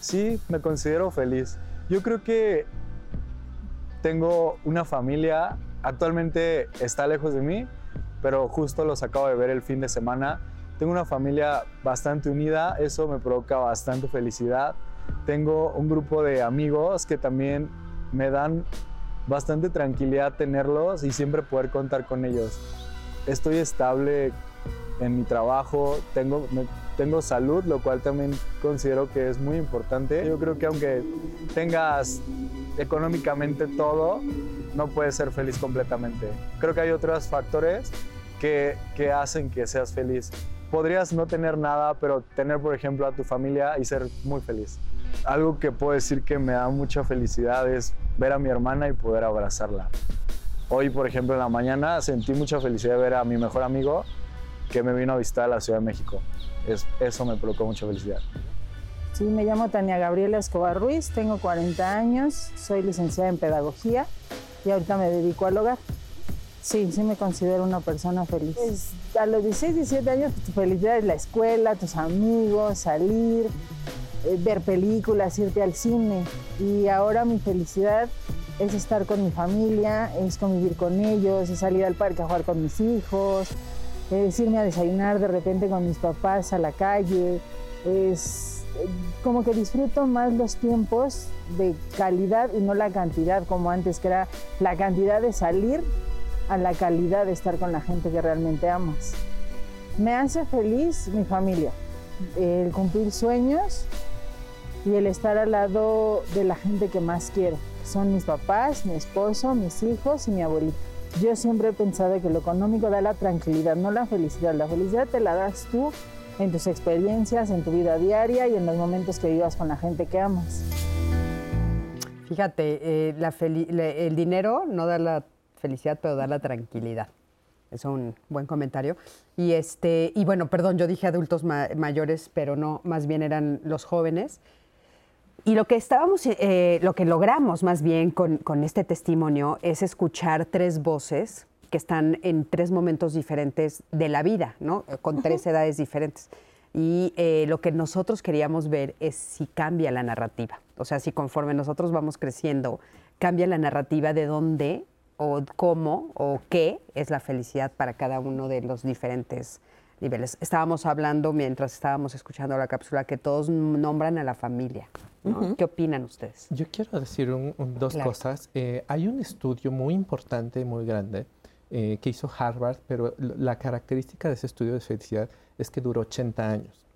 S8: Sí, me considero feliz. Yo creo que tengo una familia, actualmente está lejos de mí, pero justo los acabo de ver el fin de semana. Tengo una familia bastante unida, eso me provoca bastante felicidad. Tengo un grupo de amigos que también me dan bastante tranquilidad tenerlos y siempre poder contar con ellos. Estoy estable en mi trabajo, tengo, tengo salud, lo cual también considero que es muy importante. Yo creo que aunque tengas económicamente todo, no puedes ser feliz completamente. Creo que hay otros factores que, que hacen que seas feliz. Podrías no tener nada, pero tener, por ejemplo, a tu familia y ser muy feliz. Algo que puedo decir que me da mucha felicidad es ver a mi hermana y poder abrazarla. Hoy, por ejemplo, en la mañana sentí mucha felicidad de ver a mi mejor amigo que me vino a visitar a la Ciudad de México. Es, eso me provocó mucha felicidad.
S9: Sí, me llamo Tania Gabriela Escobar Ruiz, tengo 40 años, soy licenciada en Pedagogía y ahorita me dedico al hogar. Sí, sí me considero una persona feliz. Pues, a los 16, 17 años, tu felicidad es la escuela, tus amigos, salir, eh, ver películas, irte al cine. Y ahora mi felicidad es estar con mi familia, es convivir con ellos, es salir al parque a jugar con mis hijos, es irme a desayunar de repente con mis papás a la calle, es como que disfruto más los tiempos de calidad y no la cantidad como antes, que era la cantidad de salir a la calidad de estar con la gente que realmente amas. Me hace feliz mi familia, el cumplir sueños y el estar al lado de la gente que más quiero. Son mis papás, mi esposo, mis hijos y mi abuelita. Yo siempre he pensado que lo económico da la tranquilidad, no la felicidad. La felicidad te la das tú en tus experiencias, en tu vida diaria y en los momentos que vivas con la gente que amas.
S2: Fíjate, eh, el dinero no da la felicidad, pero da la tranquilidad. Es un buen comentario. Y este, y bueno, perdón, yo dije adultos mayores, pero no, más bien eran los jóvenes. Y lo que estábamos, eh, lo que logramos más bien con, con, este testimonio es escuchar tres voces que están en tres momentos diferentes de la vida, ¿no? Con tres edades diferentes. Y eh, lo que nosotros queríamos ver es si cambia la narrativa. O sea, si conforme nosotros vamos creciendo, cambia la narrativa de dónde o cómo o qué es la felicidad para cada uno de los diferentes niveles. Estábamos hablando mientras estábamos escuchando la cápsula que todos nombran a la familia. ¿Qué opinan ustedes?
S5: Yo quiero decir dos cosas. Eh, hay un estudio muy importante, muy grande, eh, que hizo Harvard, pero la característica de ese estudio de felicidad es que duró 80 años.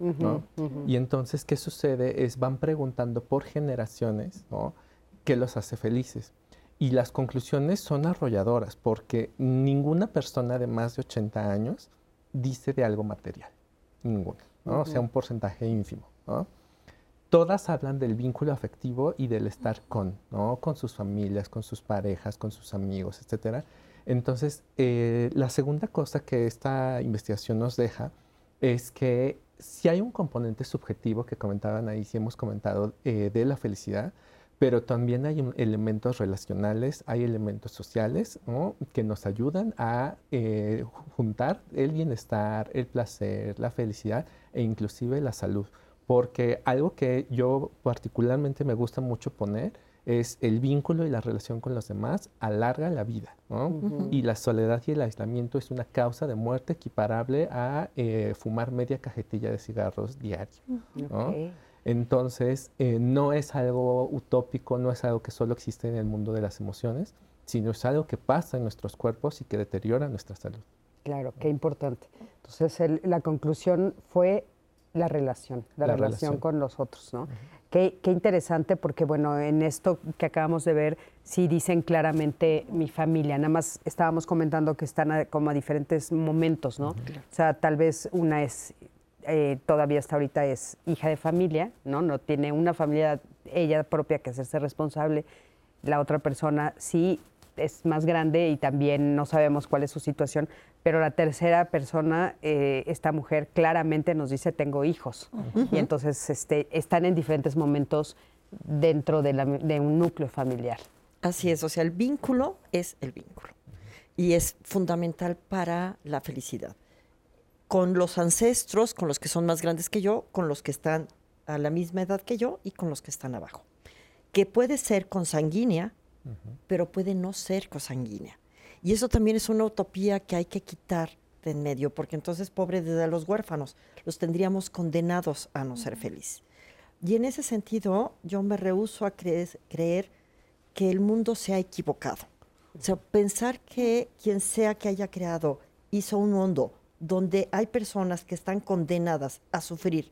S5: Y entonces, ¿qué sucede? Es van preguntando por generaciones qué los hace felices. Y las conclusiones son arrolladoras, porque ninguna persona de más de 80 años dice de algo material. Ninguna. O sea, un porcentaje ínfimo. Todas hablan del vínculo afectivo y del estar con, ¿no? Con sus familias, con sus parejas, con sus amigos, etc. Entonces, eh, la segunda cosa que esta investigación nos deja es que si hay un componente subjetivo que comentaban ahí, si hemos comentado, eh, de la felicidad, pero también hay elementos relacionales, hay elementos sociales que nos ayudan a eh, juntar el bienestar, el placer, la felicidad e inclusive la salud. Porque algo que yo particularmente me gusta mucho poner es el vínculo y la relación con los demás alarga la vida. Y la soledad y el aislamiento es una causa de muerte equiparable a eh, fumar media cajetilla de cigarros diario. Entonces, eh, no es algo utópico, no es algo que solo existe en el mundo de las emociones, sino es algo que pasa en nuestros cuerpos y que deteriora nuestra salud.
S2: Claro, qué importante. Entonces, la conclusión fue la relación, la, relación, con los otros, ¿no? qué, qué, interesante porque, bueno, en esto que acabamos de ver, sí dicen claramente mi familia, nada más estábamos comentando que están como a diferentes momentos, ¿no? O sea, tal vez una es eh, todavía hasta ahorita es hija de familia, ¿no? No tiene una familia ella propia que hacerse responsable. La otra persona sí es más grande y también no sabemos cuál es su situación, pero la tercera persona, eh, esta mujer claramente nos dice tengo hijos y entonces este, están en diferentes momentos dentro de, de un núcleo familiar.
S4: Así es, o sea, el vínculo es el vínculo y es fundamental para la felicidad con los ancestros, con los que son más grandes que yo, con los que están a la misma edad que yo y con los que están abajo. Que puede ser consanguínea, pero puede no ser consanguínea. Y eso también es una utopía que hay que quitar de en medio, porque entonces, pobre de los huérfanos, los tendríamos condenados a no ser felices. Y en ese sentido, yo me rehuso a creer, creer que el mundo se ha equivocado. O sea, pensar que quien sea que haya creado hizo un mundo donde hay personas que están condenadas a sufrir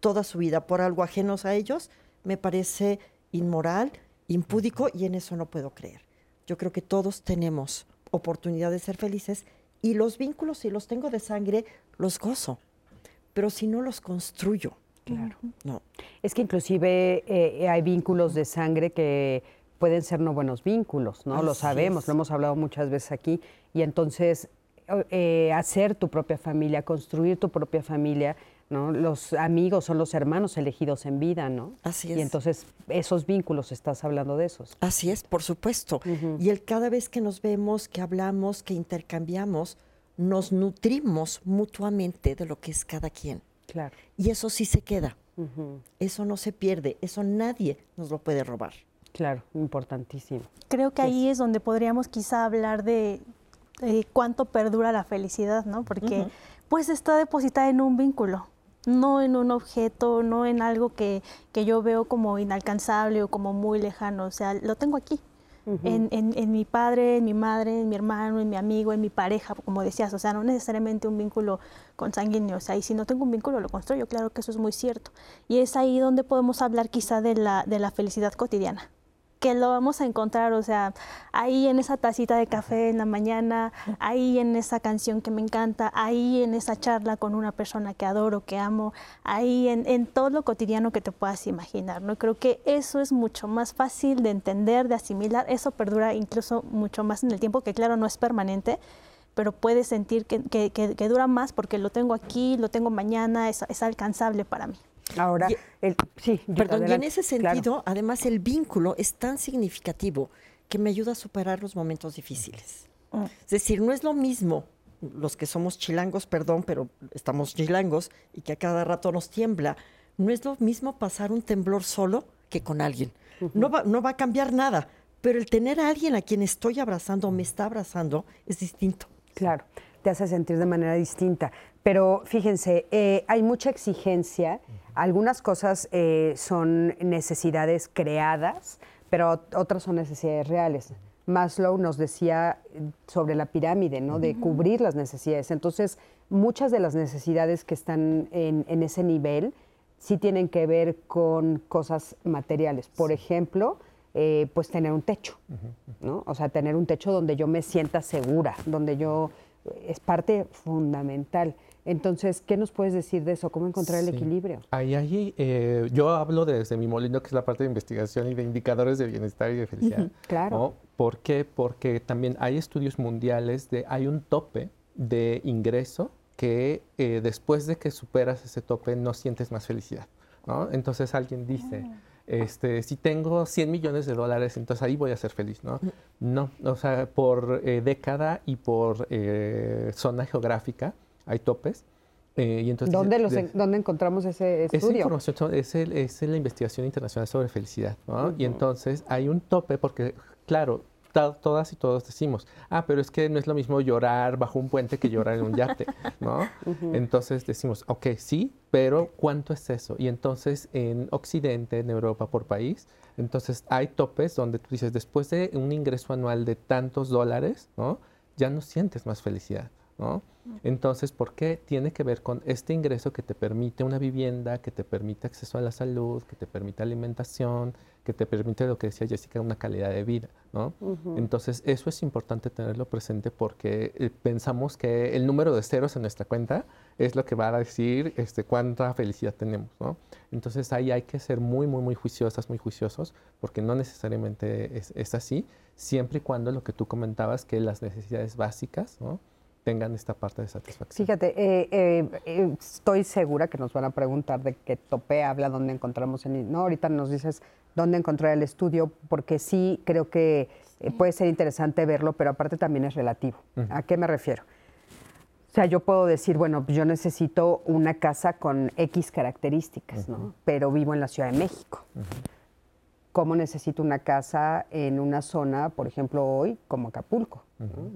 S4: toda su vida por algo ajenos a ellos, me parece inmoral, impúdico y en eso no puedo creer. Yo creo que todos tenemos oportunidad de ser felices y los vínculos, si los tengo de sangre, los gozo, pero si no los construyo.
S2: Claro. No. Es que inclusive eh, hay vínculos de sangre que pueden ser no buenos vínculos, ¿no? lo sabemos, lo hemos hablado muchas veces aquí. Y entonces eh, hacer tu propia familia, construir tu propia familia, ¿no? Los amigos son los hermanos elegidos en vida, ¿no?
S4: Así es.
S2: Y entonces esos vínculos, estás hablando de esos.
S4: Así es, por supuesto. Y el cada vez que nos vemos, que hablamos, que intercambiamos, nos nutrimos mutuamente de lo que es cada quien.
S2: Claro.
S4: Y eso sí se queda. Eso no se pierde, eso nadie nos lo puede robar.
S2: Claro, importantísimo.
S6: Creo que ahí es donde podríamos quizá hablar de eh, cuánto perdura la felicidad, ¿no? Porque pues está depositada en un vínculo, no en un objeto, no en algo que, que, yo veo como inalcanzable o como muy lejano, o sea, lo tengo aquí. en, en, mi padre, en mi madre, en mi hermano, en mi amigo, en mi pareja, como decías, o sea, no necesariamente un vínculo consanguíneo, o sea, y si no tengo un vínculo lo construyo, claro que eso es muy cierto. Y es ahí donde podemos hablar quizá de la, de la felicidad cotidiana que lo vamos a encontrar, o sea, ahí en esa tacita de café en la mañana, ahí en esa canción que me encanta, ahí en esa charla con una persona que adoro, que amo, ahí en, todo lo cotidiano que te puedas imaginar, ¿no? Creo que eso es mucho más fácil de entender, de asimilar, eso perdura incluso mucho más en el tiempo, que claro, no es permanente, pero puedes sentir que, que, dura más porque lo tengo aquí, lo tengo mañana, es alcanzable para mí.
S2: Ahora, el, sí,
S4: perdón, y en ese sentido, además el vínculo es tan significativo que me ayuda a superar los momentos difíciles. Mm. Es decir, no es lo mismo los que somos chilangos, perdón, pero estamos chilangos y que a cada rato nos tiembla, no es lo mismo pasar un temblor solo que con alguien. no, va, no va a cambiar nada, pero el tener a alguien a quien estoy abrazando o me está abrazando es distinto.
S2: Claro, te hace sentir de manera distinta. Pero fíjense, eh, hay mucha exigencia algunas cosas eh, son necesidades creadas, pero otras son necesidades reales. Maslow nos decía sobre la pirámide, ¿no? De cubrir las necesidades. Entonces, muchas de las necesidades que están en, ese nivel sí tienen que ver con cosas materiales. Por ejemplo, eh, pues tener un techo, ¿no? O sea, tener un techo donde yo me sienta segura, donde yo es parte fundamental. Entonces, ¿qué nos puedes decir de eso? ¿Cómo encontrar el equilibrio?
S5: Ahí, ahí, eh, yo hablo desde mi molino, que es la parte de investigación y de indicadores de bienestar y de felicidad.
S2: claro.
S5: ¿Por qué? Porque también hay estudios mundiales de, hay un tope de ingreso que eh, después de que superas ese tope no sientes más felicidad. ¿no? Entonces alguien dice, ah. Este, si tengo 100 millones de dólares, entonces ahí voy a ser feliz, ¿no? No, o sea, por eh, década y por zona geográfica, hay topes.
S2: Eh, y entonces, ¿Dónde, los, ¿Dónde encontramos ese estudio? Esa
S5: información es, es la investigación internacional sobre felicidad. ¿no? Y entonces hay un tope porque, claro, todas y todos decimos, ah, pero es que no es lo mismo llorar bajo un puente que llorar en un yate, ¿no? Entonces decimos, ok, sí, pero ¿cuánto es eso? Y entonces en Occidente, en Europa por país, entonces hay topes donde tú dices, después de un ingreso anual de tantos dólares, ¿no? Ya no sientes más felicidad. Entonces, ¿por qué? Tiene que ver con este ingreso que te permite una vivienda, que te permite acceso a la salud, que te permite alimentación, que te permite lo que decía Jessica, una calidad de vida, ¿no? Entonces, eso es importante tenerlo presente porque eh, pensamos que el número de ceros en nuestra cuenta es lo que va a decir este, cuánta felicidad tenemos, ¿no? Entonces, ahí hay que ser muy, muy, muy juiciosas, muy juiciosos, porque no necesariamente es, es así, siempre y cuando lo que tú comentabas, que las necesidades básicas, ¿no? tengan esta parte de satisfacción.
S2: Fíjate, eh, eh, eh, estoy segura que nos van a preguntar de qué tope habla, dónde encontramos el... No, ahorita nos dices dónde encontrar el estudio, porque sí creo que puede ser interesante verlo, pero aparte también es relativo. ¿A qué me refiero? O sea, yo puedo decir, bueno, yo necesito una casa con X características, ¿no? Pero vivo en la Ciudad de México cómo necesito una casa en una zona, por ejemplo, hoy, como Acapulco,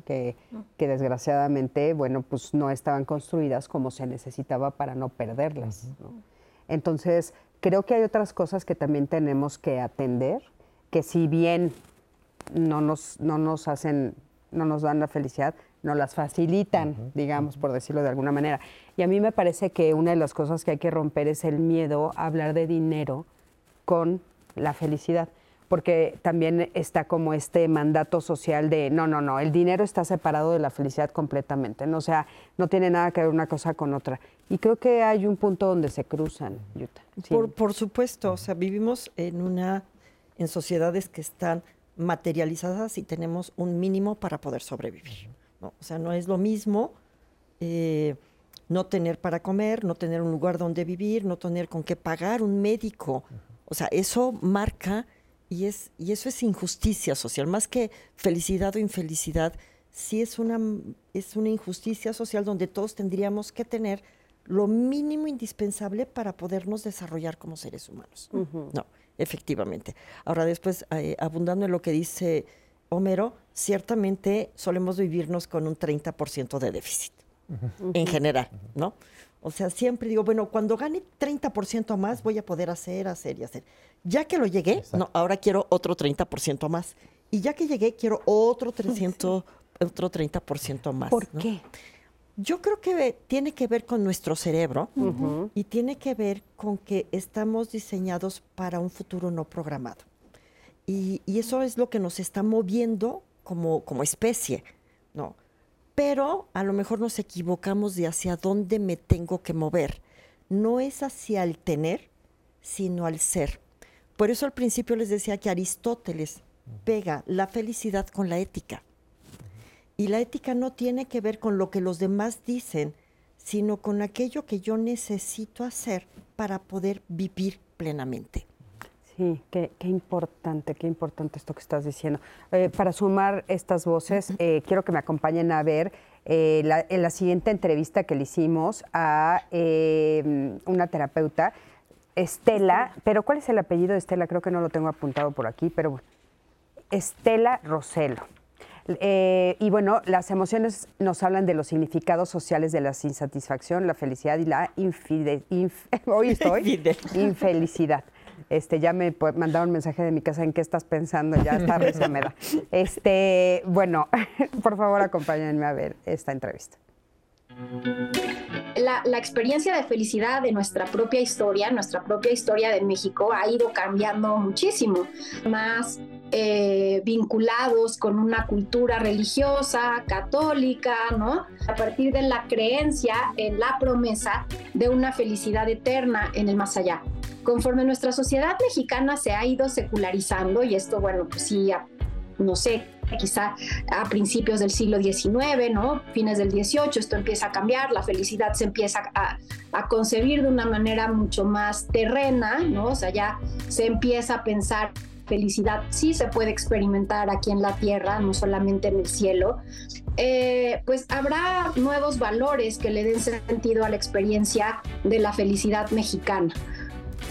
S2: que, desgraciadamente, bueno, pues no estaban construidas como se necesitaba para no perderlas. Entonces, creo que hay otras cosas que también tenemos que atender, que si bien no nos, no nos hacen, no nos dan la felicidad, nos las facilitan, digamos, por decirlo de alguna manera. Y a mí me parece que una de las cosas que hay que romper es el miedo a hablar de dinero con la felicidad, porque también está como este mandato social de no, no, no, el dinero está separado de la felicidad completamente, ¿no? o sea, no tiene nada que ver una cosa con otra. Y creo que hay un punto donde se cruzan, Yuta.
S4: Por, supuesto, o sea, vivimos en una, en sociedades que están materializadas y tenemos un mínimo para poder sobrevivir. O sea, no es lo mismo eh, no tener para comer, no tener un lugar donde vivir, no tener con qué pagar un médico. O sea, eso marca y, es, y eso es injusticia social, más que felicidad o infelicidad, sí es una, es una injusticia social donde todos tendríamos que tener lo mínimo indispensable para podernos desarrollar como seres humanos. No, efectivamente. Ahora después, eh, abundando en lo que dice Homero, ciertamente solemos vivirnos con un 30% de déficit, en general, ¿no? O sea, siempre digo, bueno, cuando gane 30% más voy a poder hacer, hacer y hacer. Ya que lo llegué, no, ahora quiero otro 30% más. y ya que llegué quiero otro 300, otro 30% más.
S2: ¿Por qué?
S4: Yo creo que tiene que ver con nuestro cerebro y tiene que ver con que estamos diseñados para un futuro no programado. Y, eso es lo que nos está moviendo como, como especie, ¿no? Pero a lo mejor nos equivocamos de hacia dónde me tengo que mover. No es hacia el tener, sino al ser. Por eso al principio les decía que Aristóteles pega la felicidad con la ética. Y la ética no tiene que ver con lo que los demás dicen, sino con aquello que yo necesito hacer para poder vivir plenamente.
S2: Sí, qué, importante, qué importante esto que estás diciendo. Eh, para sumar estas voces, eh, quiero que me acompañen a ver eh, en la siguiente entrevista que le hicimos a una terapeuta, Estela, pero ¿cuál es el apellido de Estela? Creo que no lo tengo apuntado por aquí, pero Estela Roselo. Eh, y bueno, las emociones nos hablan de los significados sociales de la insatisfacción, la felicidad y la infelicidad. Este, ya me mandaron un mensaje de mi casa en qué estás pensando, ya está risa me da. Este, bueno, por favor acompáñenme a ver esta entrevista.
S10: La, experiencia de felicidad de nuestra propia historia, nuestra propia historia de México, ha ido cambiando muchísimo. Más eh, vinculados con una cultura religiosa, católica, ¿no? A partir de la creencia en la promesa de una felicidad eterna en el más allá. Conforme nuestra sociedad mexicana se ha ido secularizando, y esto, bueno, pues sí, no sé, quizá a principios del siglo XIX, ¿no? Fines del XVIII, esto empieza a cambiar, la felicidad se empieza a, a, concebir de una manera mucho más terrena, ¿no? O sea, ya se empieza a pensar felicidad sí se puede experimentar aquí en la tierra, no solamente en el cielo, eh, pues habrá nuevos valores que le den sentido a la experiencia de la felicidad mexicana.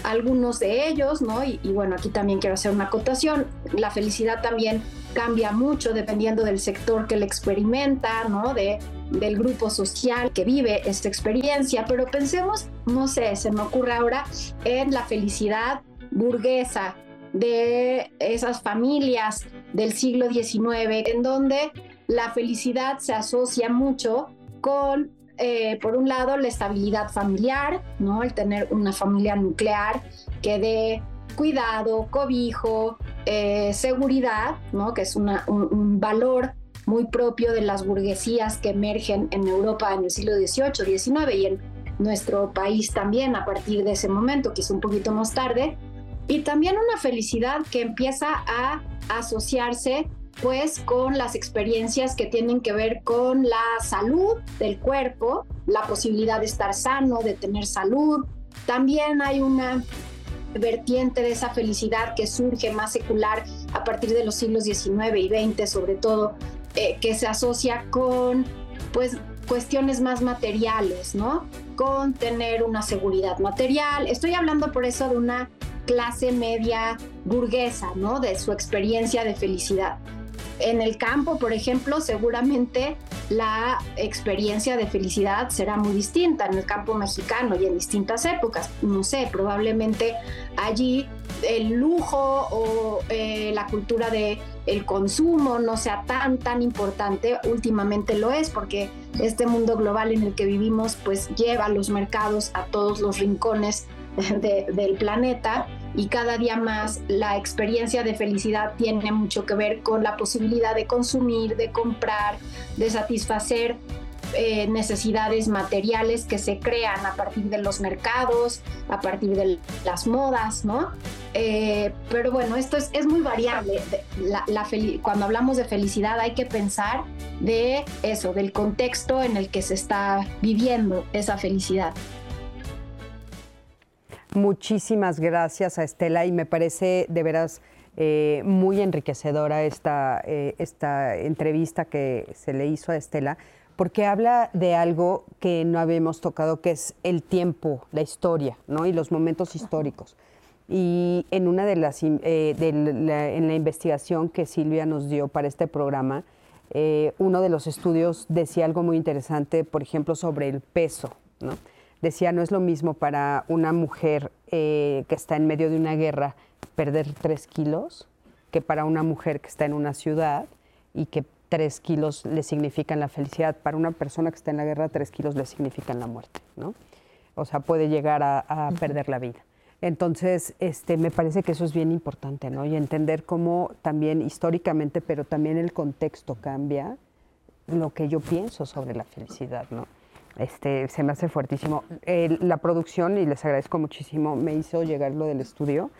S10: Algunos de ellos, ¿no? Y, bueno, aquí también quiero hacer una acotación, la felicidad también cambia mucho dependiendo del sector que la experimenta, ¿no? De, del grupo social que vive esta experiencia, pero pensemos, no sé, se me ocurre ahora en la felicidad burguesa, de esas familias del siglo XIX, en donde la felicidad se asocia mucho con, eh, por un lado, la estabilidad familiar, ¿no? El tener una familia nuclear que dé cuidado, cobijo, eh, seguridad, ¿no? Que es un, un valor muy propio de las burguesías que emergen en Europa en el siglo XVIII, XIX y en nuestro país también a partir de ese momento, que es un poquito más tarde, y también una felicidad que empieza a asociarse pues con las experiencias que tienen que ver con la salud del cuerpo, la posibilidad de estar sano, de tener salud. También hay una vertiente de esa felicidad que surge más secular a partir de los siglos XIX y XX, sobre todo, eh, que se asocia con pues cuestiones más materiales, ¿no? Con tener una seguridad material. Estoy hablando por eso de una clase media burguesa, ¿no? De su experiencia de felicidad. En el campo, por ejemplo, seguramente la experiencia de felicidad será muy distinta en el campo mexicano y en distintas épocas. No sé, probablemente allí el lujo o eh, la cultura de el consumo no sea tan tan importante últimamente lo es porque este mundo global en el que vivimos pues lleva los mercados a todos los rincones del planeta y cada día más la experiencia de felicidad tiene mucho que ver con la posibilidad de consumir, de comprar, de satisfacer eh, necesidades materiales que se crean a partir de los mercados, a partir de las modas, ¿no? Eh, pero bueno, esto es, muy variable. La, cuando hablamos de felicidad hay que pensar de eso, del contexto en el que se está viviendo esa felicidad.
S2: Muchísimas gracias a Estela y me parece de veras eh, muy enriquecedora esta, eh, esta entrevista que se le hizo a Estela, porque habla de algo que no habíamos tocado, que es el tiempo, la historia, ¿no? Y los momentos históricos. Y en una de las eh, en la investigación que Silvia nos dio para este programa, uno de los estudios decía algo muy interesante, por ejemplo, sobre el peso, ¿no? Decía, no es lo mismo para una mujer eh, que está en medio de una guerra perder tres kilos que para una mujer que está en una ciudad y que tres kilos le significan la felicidad, para una persona que está en la guerra tres kilos le significan la muerte, ¿no? O sea, puede llegar a, perder la vida. Entonces, este, me parece que eso es bien importante, ¿no? Y entender cómo también históricamente, pero también el contexto cambia lo que yo pienso sobre la felicidad, ¿no? Este, se me hace fuertísimo. la producción, y les agradezco muchísimo, me hizo llegar lo del estudio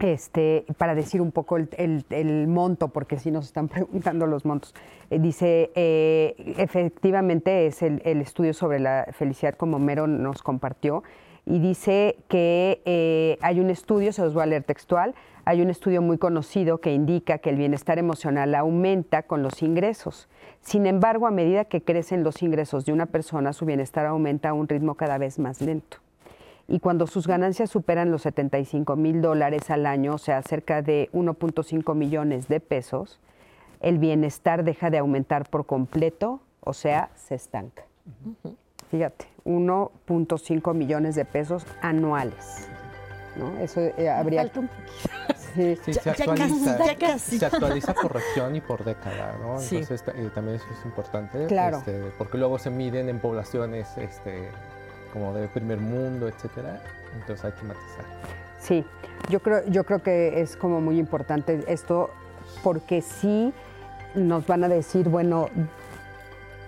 S2: este, para decir un poco el, monto, porque si nos están preguntando los montos. Eh, dice, eh, efectivamente es el, estudio sobre la felicidad como Mero nos compartió, y dice que eh, hay un estudio, se los voy a leer textual, hay un estudio muy conocido que indica que el bienestar emocional aumenta con los ingresos. Sin embargo, a medida que crecen los ingresos de una persona, su bienestar aumenta a un ritmo cada vez más lento y cuando sus ganancias superan los 75 mil dólares al año, o sea, cerca de 1.5 millones de pesos, el bienestar deja de aumentar por completo, o sea, se estanca. Fíjate, 1.5 millones de pesos anuales. ¿no? Eso eh, habría...
S5: Sí, sí se, actualiza, se actualiza por región y por década, ¿no? Entonces eh, también eso es importante,
S2: claro.
S5: Este, porque luego se miden en poblaciones este, como de primer mundo, etcétera. Entonces hay que matizar.
S2: Sí, yo creo, yo creo que es como muy importante esto porque sí nos van a decir, bueno,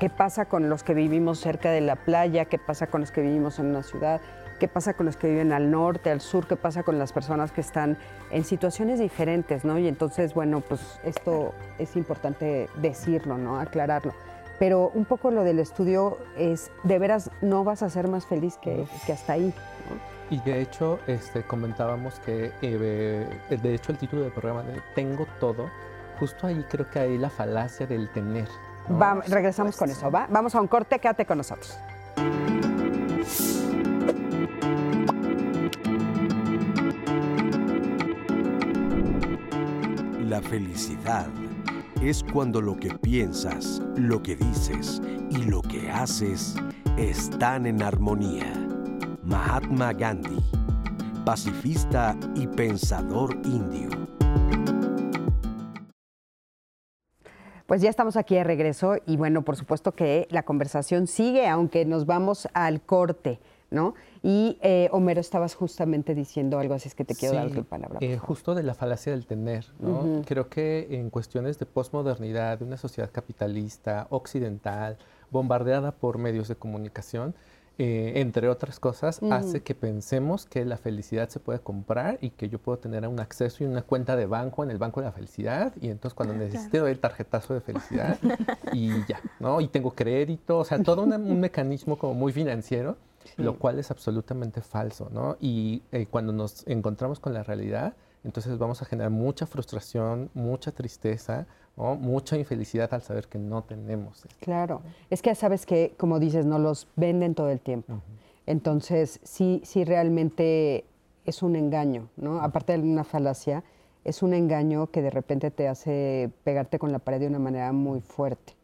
S2: ¿qué pasa con los que vivimos cerca de la playa? ¿Qué pasa con los que vivimos en una ciudad? ¿Qué pasa con los que viven al norte, al sur? ¿Qué pasa con las personas que están en situaciones diferentes, no? Y entonces, bueno, pues esto es importante decirlo, ¿no? Aclararlo pero un poco lo del estudio es, de veras, no vas a ser más feliz que, hasta ahí.
S5: Y de hecho, este, comentábamos que, eh, de hecho, el título del programa de Tengo todo, justo ahí creo que hay la falacia del tener.
S2: Regresamos con eso, ¿va? Vamos a un corte, quédate con nosotros.
S1: La felicidad es cuando lo que piensas, lo que dices y lo que haces están en armonía. Mahatma Gandhi, pacifista y pensador indio.
S2: Pues ya estamos aquí de regreso y bueno, por supuesto que la conversación sigue, aunque nos vamos al corte. ¿no? Y eh, Homero, estabas justamente diciendo algo, así es que te quiero dar tu palabra.
S5: Eh, justo de la falacia del tener, ¿no? Creo que en cuestiones de posmodernidad, de una sociedad capitalista, occidental, bombardeada por medios de comunicación, eh, entre otras cosas, hace que pensemos que la felicidad se puede comprar y que yo puedo tener un acceso y una cuenta de banco en el banco de la felicidad y entonces cuando necesite doy el tarjetazo de felicidad y ya, ¿no? Y tengo crédito, o sea, todo un mecanismo como muy financiero lo cual es absolutamente falso, ¿no? Y eh, cuando nos encontramos con la realidad, entonces vamos a generar mucha frustración, mucha tristeza, ¿no? mucha infelicidad al saber que no tenemos.
S2: Claro, es que sabes que, como dices, no los venden todo el tiempo. Entonces, sí, sí realmente es un engaño, ¿no? Aparte de una falacia, es un engaño que de repente te hace pegarte con la pared de una manera muy fuerte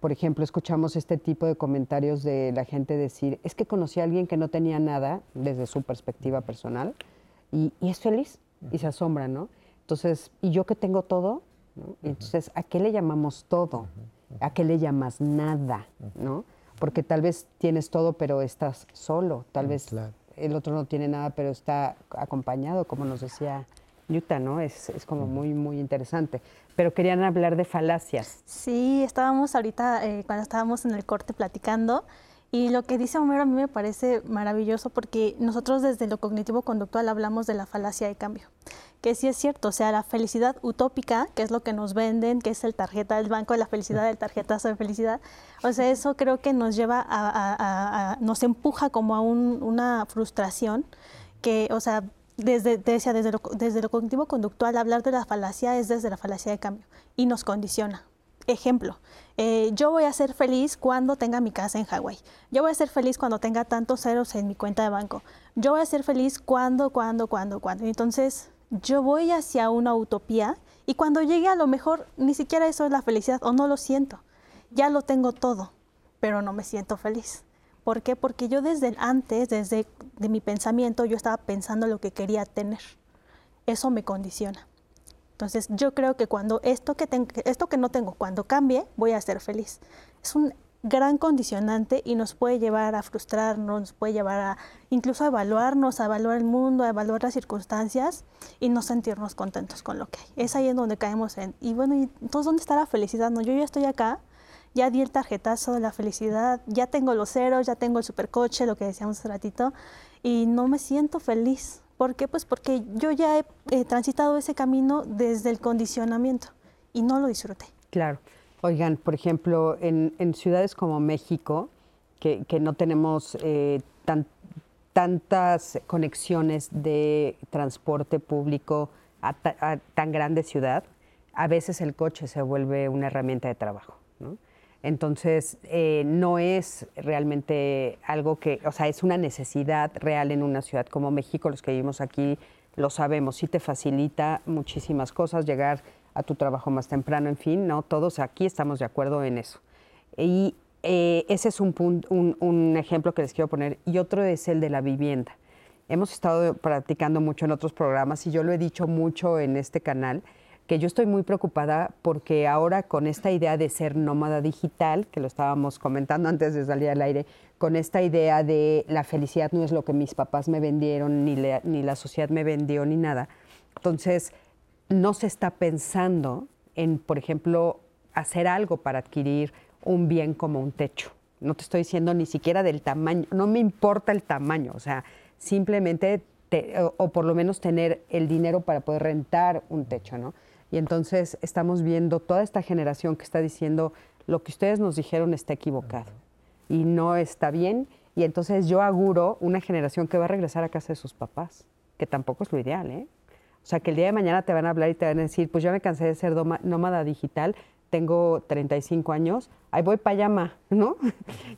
S2: por ejemplo, escuchamos este tipo de comentarios de la gente decir, es que conocí a alguien que no tenía nada desde su perspectiva personal y, es feliz y se asombra, ¿no? Entonces, ¿y yo que tengo todo? Entonces, ¿a qué le llamamos todo? ¿A qué le llamas nada? ¿no? Porque tal vez tienes todo, pero estás solo. Tal vez el otro no tiene nada, pero está acompañado, como nos decía Yuta, ¿no? Es, es como muy, muy interesante. Pero querían hablar de falacias.
S6: Sí, estábamos ahorita, eh, cuando estábamos en el corte platicando, y lo que dice Homero a mí me parece maravilloso porque nosotros desde lo cognitivo-conductual hablamos de la falacia de cambio, que sí es cierto, o sea, la felicidad utópica, que es lo que nos venden, que es el tarjeta del banco de la felicidad, el tarjetazo de felicidad, o sea, eso creo que nos lleva a, nos empuja como a una frustración que, o sea, desde, desde, lo, desde lo cognitivo conductual, hablar de la falacia es desde la falacia de cambio y nos condiciona. Ejemplo, eh, yo voy a ser feliz cuando tenga mi casa en Hawái. Yo voy a ser feliz cuando tenga tantos ceros en mi cuenta de banco. Yo voy a ser feliz cuando, cuando, cuando, cuando. Entonces, yo voy hacia una utopía y cuando llegue a lo mejor ni siquiera eso es la felicidad o no lo siento. Ya lo tengo todo, pero no me siento feliz. ¿Por qué? Porque yo desde antes, desde mi pensamiento, yo estaba pensando lo que quería tener. Eso me condiciona. Entonces yo creo que cuando esto que, esto que no tengo, cuando cambie, voy a ser feliz. Es un gran condicionante y nos puede llevar a frustrarnos, nos puede llevar a incluso a evaluarnos, a evaluar el mundo, a evaluar las circunstancias y no sentirnos contentos con lo que hay. Es ahí en donde caemos en, y bueno, ¿y entonces dónde está la felicidad? No, yo ya estoy acá, ya di el tarjetazo de la felicidad, ya tengo los ceros, ya tengo el supercoche, lo que decíamos hace ratito, y no me siento feliz. ¿Por qué? Pues porque yo ya he transitado ese camino desde el condicionamiento y no lo disfruté.
S2: Claro. Oigan, por ejemplo, en, ciudades como México, que, no tenemos eh, tantas conexiones de transporte público a, tan grande ciudad, a veces el coche se vuelve una herramienta de trabajo. Entonces, eh, no es realmente algo que, o sea, es una necesidad real en una ciudad como México, los que vivimos aquí lo sabemos, sí te facilita muchísimas cosas, llegar a tu trabajo más temprano, en fin, ¿no? Todos aquí estamos de acuerdo en eso. Y eh, ese es un, un, ejemplo que les quiero poner. Y otro es el de la vivienda. Hemos estado practicando mucho en otros programas y yo lo he dicho mucho en este canal, que yo estoy muy preocupada porque ahora con esta idea de ser nómada digital, que lo estábamos comentando antes de salir al aire, con esta idea de la felicidad no es lo que mis papás me vendieron, ni, ni la sociedad me vendió, ni nada. Entonces, no se está pensando en, por ejemplo, hacer algo para adquirir un bien como un techo. No te estoy diciendo ni siquiera del tamaño, no me importa el tamaño, o sea, simplemente, o, por lo menos tener el dinero para poder rentar un techo, ¿no? Y entonces estamos viendo toda esta generación que está diciendo lo que ustedes nos dijeron está equivocado y no está bien. Y entonces yo auguro una generación que va a regresar a casa de sus papás, que tampoco es lo ideal, ¿eh? O sea, que el día de mañana te van a hablar y te van a decir, pues ya me cansé de ser nómada digital, tengo 35 años, ahí voy para allá, ¿no?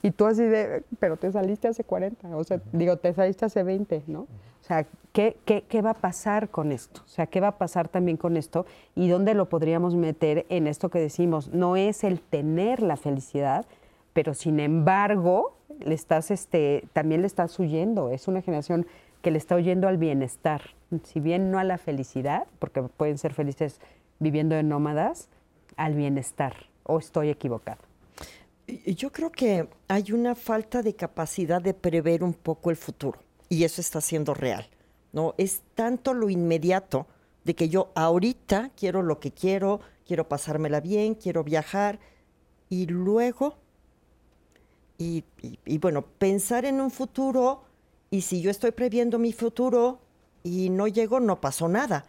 S2: Y tú así de, pero te saliste hace 40, o sea, digo, te saliste hace 20, ¿no? O sea, ¿qué, qué, qué va a pasar con esto? O sea, ¿qué va a pasar también con esto? ¿Y dónde lo podríamos meter en esto que decimos? No es el tener la felicidad, pero sin embargo, le estás, este, también le estás huyendo. Es una generación que le está huyendo al bienestar, si bien no a la felicidad, porque pueden ser felices viviendo en nómadas, al bienestar. ¿O estoy equivocado?
S4: Yo creo que hay una falta de capacidad de prever un poco el futuro y eso está siendo real. No es tanto lo inmediato de que yo ahorita quiero lo que quiero, quiero pasármela bien, quiero viajar y luego y, y bueno pensar en un futuro y si yo estoy previendo mi futuro y no llego, no pasó nada.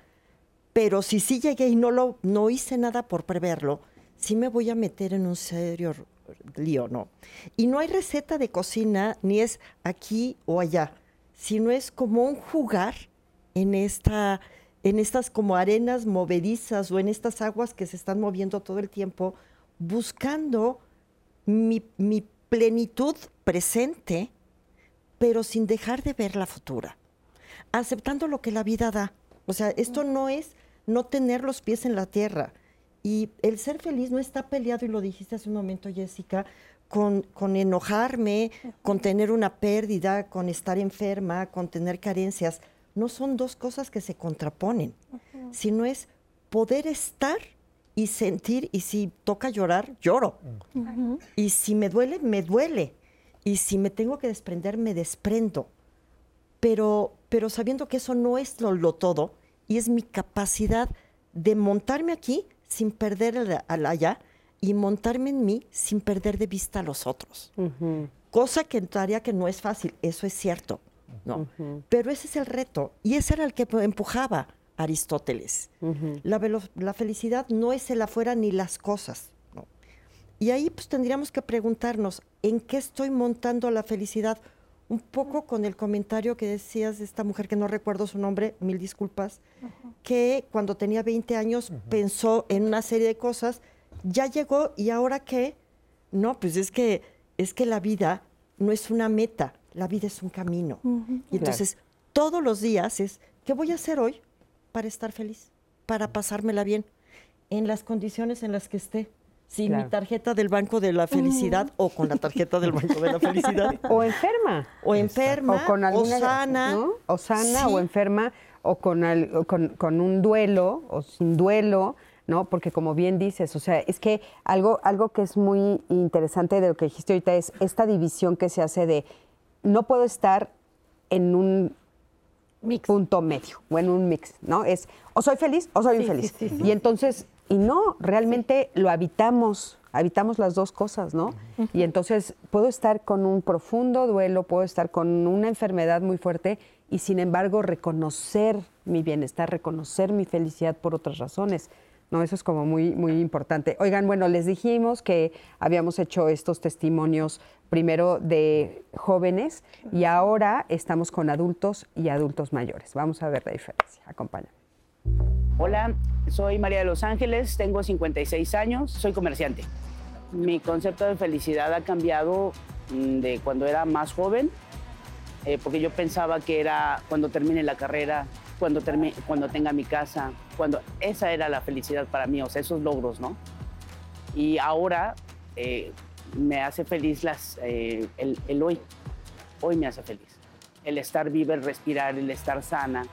S4: Pero si sí llegué y no, lo, no hice nada por preverlo, sí me voy a meter en un serio lío, ¿no? Y no hay receta de cocina, ni es aquí o allá, sino es como un jugar en, esta, en estas como arenas movedizas o en estas aguas que se están moviendo todo el tiempo, buscando mi, mi plenitud presente pero sin dejar de ver la futura, aceptando lo que la vida da. O sea, esto no es no tener los pies en la tierra. Y el ser feliz no está peleado, y lo dijiste hace un momento, Jessica, con, con enojarme, con tener una pérdida, con estar enferma, con tener carencias. No son dos cosas que se contraponen, sino es poder estar y sentir, y si toca llorar, lloro. Y si me duele, me duele y si me tengo que desprender, me desprendo. Pero, pero sabiendo que eso no es lo, todo y es mi capacidad de montarme aquí sin perder el, al allá y montarme en mí sin perder de vista a los otros. Cosa que entraría que no es fácil, eso es cierto, ¿no? Pero ese es el reto y ese era el que empujaba Aristóteles. la, la, felicidad no es el afuera ni las cosas, y ahí pues tendríamos que preguntarnos, ¿en qué estoy montando la felicidad? Un poco con el comentario que decías de esta mujer, que no recuerdo su nombre, mil disculpas, que cuando tenía 20 años pensó en una serie de cosas, ya llegó y ahora qué? No, pues es que, es que la vida no es una meta, la vida es un camino. Y entonces todos los días es, ¿qué voy a hacer hoy para estar feliz? Para pasármela bien, en las condiciones en las que esté sin mi tarjeta del Banco de la Felicidad o con la tarjeta del Banco de la Felicidad.
S2: O enferma.
S4: O enferma, o, con alguna, o sana.
S2: O sana o enferma. o con, con, un duelo o sin duelo, ¿no? Porque como bien dices, o sea, es que algo, algo que es muy interesante de lo que dijiste ahorita es esta división que se hace de no puedo estar en un punto medio o en un mix, ¿no? Es o soy feliz o soy infeliz. y entonces, y no, realmente lo habitamos, habitamos las dos cosas, ¿no? Y entonces puedo estar con un profundo duelo, puedo estar con una enfermedad muy fuerte y sin embargo reconocer mi bienestar, reconocer mi felicidad por otras razones. No, eso es como muy, muy importante. Oigan, bueno, les dijimos que habíamos hecho estos testimonios primero de jóvenes y ahora estamos con adultos y adultos mayores. Vamos a ver la diferencia. Acompáñame.
S11: Hola, soy María de Los Ángeles, tengo 56 años, soy comerciante. Mi concepto de felicidad ha cambiado mm, de cuando era más joven, eh, porque yo pensaba que era cuando termine la carrera, cuando, cuando tenga mi casa, cuando esa era la felicidad para mí, o sea, esos logros, ¿no? Y ahora eh, me hace feliz las, eh, el, hoy, hoy me hace feliz. El estar viva, el respirar, el estar sana,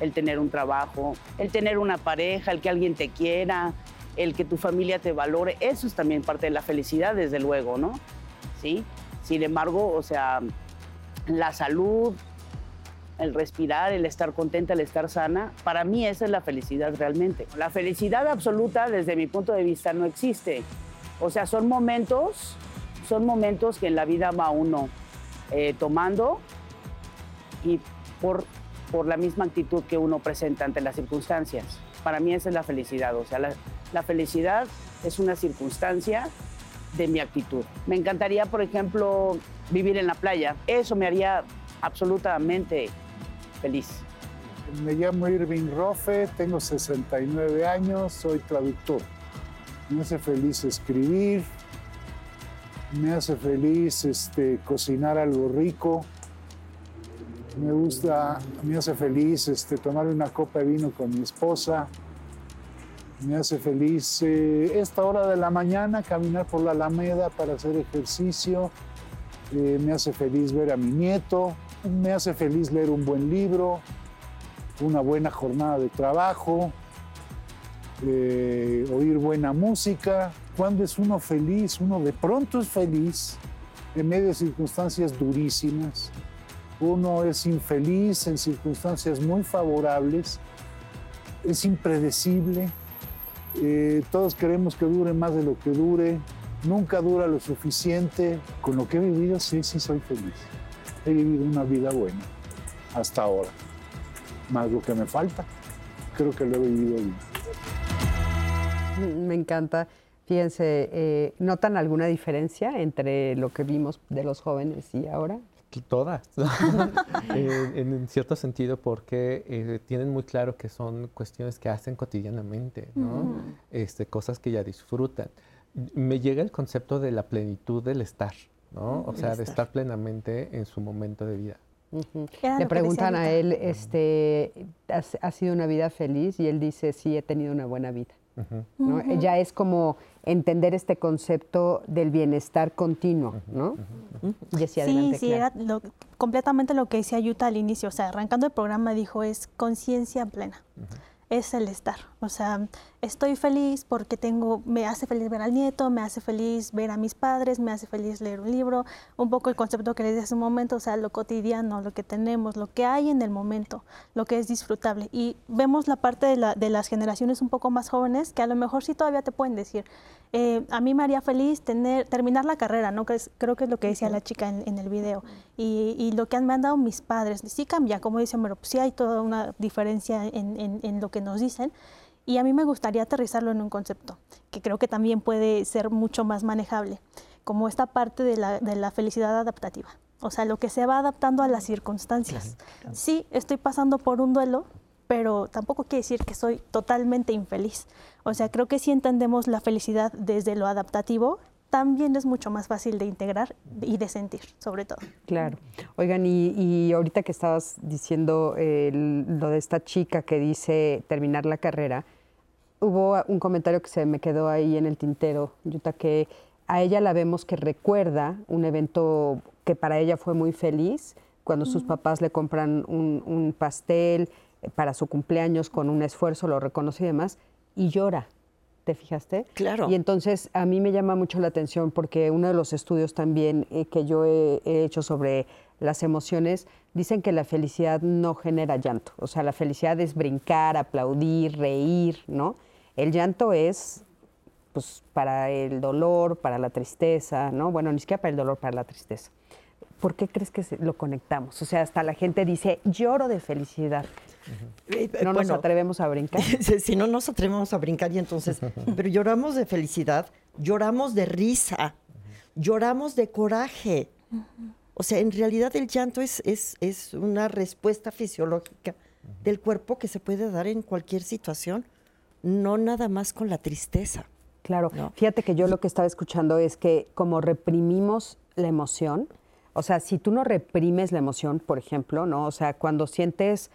S11: el tener un trabajo, el tener una pareja, el que alguien te quiera, el que tu familia te valore, eso es también parte de la felicidad, desde luego, ¿no? ¿Sí? Sin embargo, o sea, la salud, el respirar, el estar contenta, el estar sana, para mí esa es la felicidad realmente. La felicidad absoluta desde mi punto de vista no existe. O sea, son momentos, son momentos que en la vida va uno eh, tomando y por, por la misma actitud que uno presenta ante las circunstancias. Para mí esa es la felicidad. O sea, la, la felicidad es una circunstancia de mi actitud. Me encantaría, por ejemplo, vivir en la playa. Eso me haría absolutamente feliz.
S12: Me llamo Irving Rofe, tengo 69 años, soy traductor. Me hace feliz escribir, me hace feliz este, cocinar algo rico, me gusta, me hace feliz este, tomar una copa de vino con mi esposa, me hace feliz eh, esta hora de la mañana caminar por la Alameda para hacer ejercicio, eh, me hace feliz ver a mi nieto, me hace feliz leer un buen libro, una buena jornada de trabajo, eh, oír buena música. Cuando es uno feliz, uno de pronto es feliz en medio de circunstancias durísimas. Uno es infeliz en circunstancias muy favorables, es impredecible. Eh, todos queremos que dure más de lo que dure, nunca dura lo suficiente. Con lo que he vivido, sí, sí soy feliz he vivido una vida buena hasta ahora. Más lo que me falta, creo que lo he vivido bien.
S2: Me encanta. Fíjense, eh, ¿notan alguna diferencia entre lo que vimos de los jóvenes y ahora?
S5: Todas, eh, en, cierto sentido, porque eh, tienen muy claro que son cuestiones que hacen cotidianamente, ¿no? este, cosas que ya disfrutan. Me llega el concepto de la plenitud del estar, ¿no? O sea, de estar plenamente en su momento de vida.
S2: Le preguntan a él, este, ¿ha sido una vida feliz? Y él dice, sí, he tenido una buena vida. Ya es como entender este concepto del bienestar continuo, ¿no?
S6: sí, sí, era completamente lo que decía Yuta al inicio. O sea, arrancando el programa dijo, es conciencia plena es el estar. O sea, estoy feliz porque tengo, me hace feliz ver al nieto, me hace feliz ver a mis padres, me hace feliz leer un libro, un poco el concepto que les di hace un momento, o sea, lo cotidiano, lo que tenemos, lo que hay en el momento, lo que es disfrutable. Y vemos la parte de, de las generaciones un poco más jóvenes que a lo mejor sí todavía te pueden decir, eh, a mí me haría feliz tener, terminar la carrera, ¿no? creo que es lo que decía la chica en, el video. Y, lo que han, me han dado mis padres, sí cambia, como dice pero sí hay toda una diferencia en, lo que nos dicen. Y a mí me gustaría aterrizarlo en un concepto que creo que también puede ser mucho más manejable, como esta parte de la, de la felicidad adaptativa. O sea, lo que se va adaptando a las circunstancias. Sí, estoy pasando por un duelo, pero tampoco quiere decir que soy totalmente infeliz. O sea, creo que si entendemos la felicidad desde lo adaptativo, también es mucho más fácil de integrar y de sentir, sobre todo.
S2: Claro. Oigan, y, ahorita que estabas diciendo lo de esta chica que dice terminar la carrera, hubo un comentario que se me quedó ahí en el tintero, Yuta, que a ella la vemos que recuerda un evento que para ella fue muy feliz, cuando sus papás le compran un pastel, para su cumpleaños con un esfuerzo, lo reconoce y demás, y llora. ¿Te fijaste?
S4: Claro.
S2: Y entonces a mí me llama mucho la atención porque uno de los estudios también eh, que yo he, hecho sobre las emociones dicen que la felicidad no genera llanto. O sea, la felicidad es brincar, aplaudir, reír, ¿no? El llanto es pues para el dolor, para la tristeza, ¿no? Bueno, ni siquiera para el dolor, para la tristeza. ¿Por qué crees que lo conectamos? O sea, hasta la gente dice, lloro de felicidad. Eh, no nos atrevemos a brincar.
S4: si no nos atrevemos a brincar y entonces, pero lloramos de felicidad, lloramos de risa, lloramos de coraje. O sea, en realidad el llanto es, es, es una respuesta fisiológica del cuerpo que se puede dar en cualquier situación, no nada más con la tristeza.
S2: Claro, fíjate que yo lo que estaba escuchando es que como reprimimos la emoción, o sea, si tú no reprimes la emoción, por ejemplo, ¿no? O sea, cuando sientes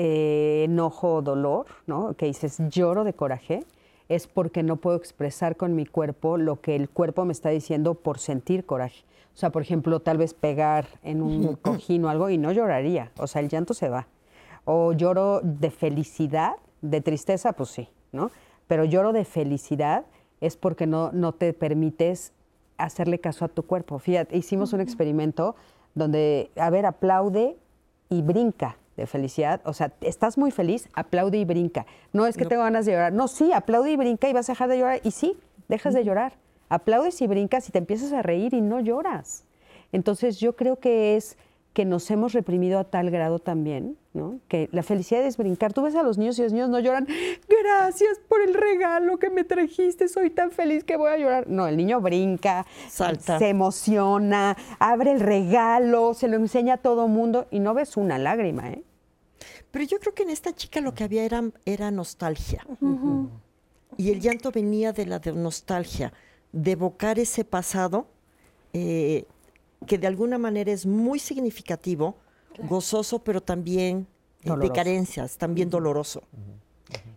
S2: eh, enojo o dolor, ¿no? Que dices lloro de coraje, es porque no puedo expresar con mi cuerpo lo que el cuerpo me está diciendo por sentir coraje. O sea, por ejemplo, tal vez pegar en un cojín o algo y no lloraría. O sea, el llanto se va. O lloro de felicidad, de tristeza, pues sí, ¿no? Pero lloro de felicidad es porque no, no te permites hacerle caso a tu cuerpo. Fíjate, hicimos un experimento donde, a ver, aplaude y brinca de felicidad. O sea, estás muy feliz, aplaude y brinca. No es que tengo ganas de llorar. No, sí, aplaude y brinca y vas a dejar de llorar. Y sí, dejas de llorar. Aplaudes y brincas y te empiezas a reír y no lloras. Entonces yo creo que es que nos hemos reprimido a tal grado también, ¿no? Que la felicidad es brincar. Tú ves a los niños y los niños no lloran, gracias por el regalo que me trajiste, soy tan feliz que voy a llorar. No, el niño brinca, Salta. se emociona, abre el regalo, se lo enseña a todo mundo y no ves una lágrima, ¿eh?
S4: Pero yo creo que en esta chica lo que había era, era nostalgia. Y el llanto venía de la de nostalgia, de evocar ese pasado eh, que de alguna manera es muy significativo, gozoso, pero también eh, de carencias, también doloroso.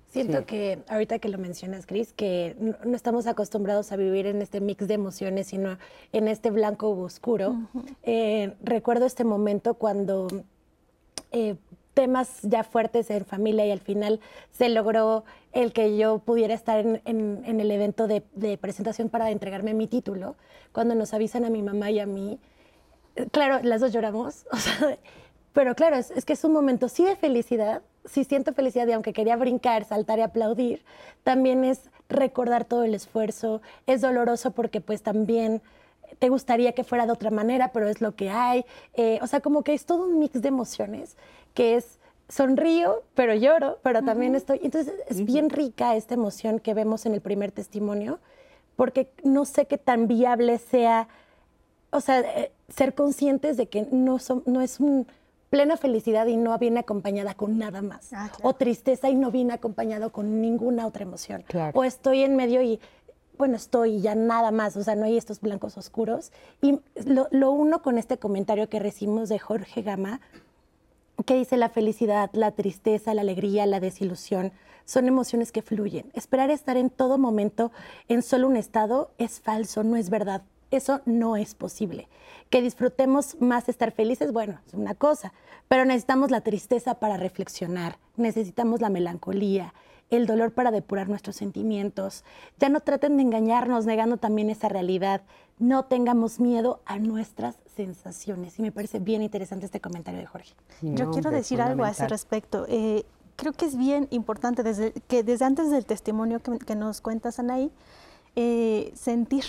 S3: Siento que ahorita que lo mencionas, Cris, que no, estamos acostumbrados a vivir en este mix de emociones, sino en este blanco u oscuro. Eh, recuerdo este momento cuando temas ya fuertes en familia y al final se logró el que yo pudiera estar en, el evento de, presentación para entregarme mi título, cuando nos avisan a mi mamá y a mí, claro, las dos lloramos, pero claro, es, es, que es un momento sí de felicidad, sí siento felicidad y aunque quería brincar, saltar y aplaudir, también es recordar todo el esfuerzo, es doloroso porque pues también te gustaría que fuera de otra manera, pero es lo que hay. Eh, o sea, como que es todo un mix de emociones que es sonrío, pero lloro, pero también estoy. Entonces es bien rica esta emoción que vemos en el primer testimonio, porque no sé qué tan viable sea, o sea, eh, ser conscientes de que no, son, no es un plena felicidad y no viene acompañada con nada más. Ah, o tristeza y no viene acompañado con ninguna otra emoción. O estoy en medio y bueno, estoy ya nada más, o sea, no hay estos blancos oscuros. Y lo, uno con este comentario que recibimos de Jorge Gama, que dice la felicidad, la tristeza, la alegría, la desilusión, son emociones que fluyen. Esperar estar en todo momento en solo un estado es falso, no es verdad. Eso no es posible. Que disfrutemos más estar felices, bueno, es una cosa, pero necesitamos la tristeza para reflexionar, necesitamos la melancolía, el dolor para depurar nuestros sentimientos. Ya no traten de engañarnos negando también esa realidad. No tengamos miedo a nuestras sensaciones. Y me parece bien interesante este comentario de Jorge.
S6: Yo quiero decir algo a ese respecto. Eh, creo que es bien importante desde, que desde antes del testimonio que, nos cuentas, Anaí, eh, sentir.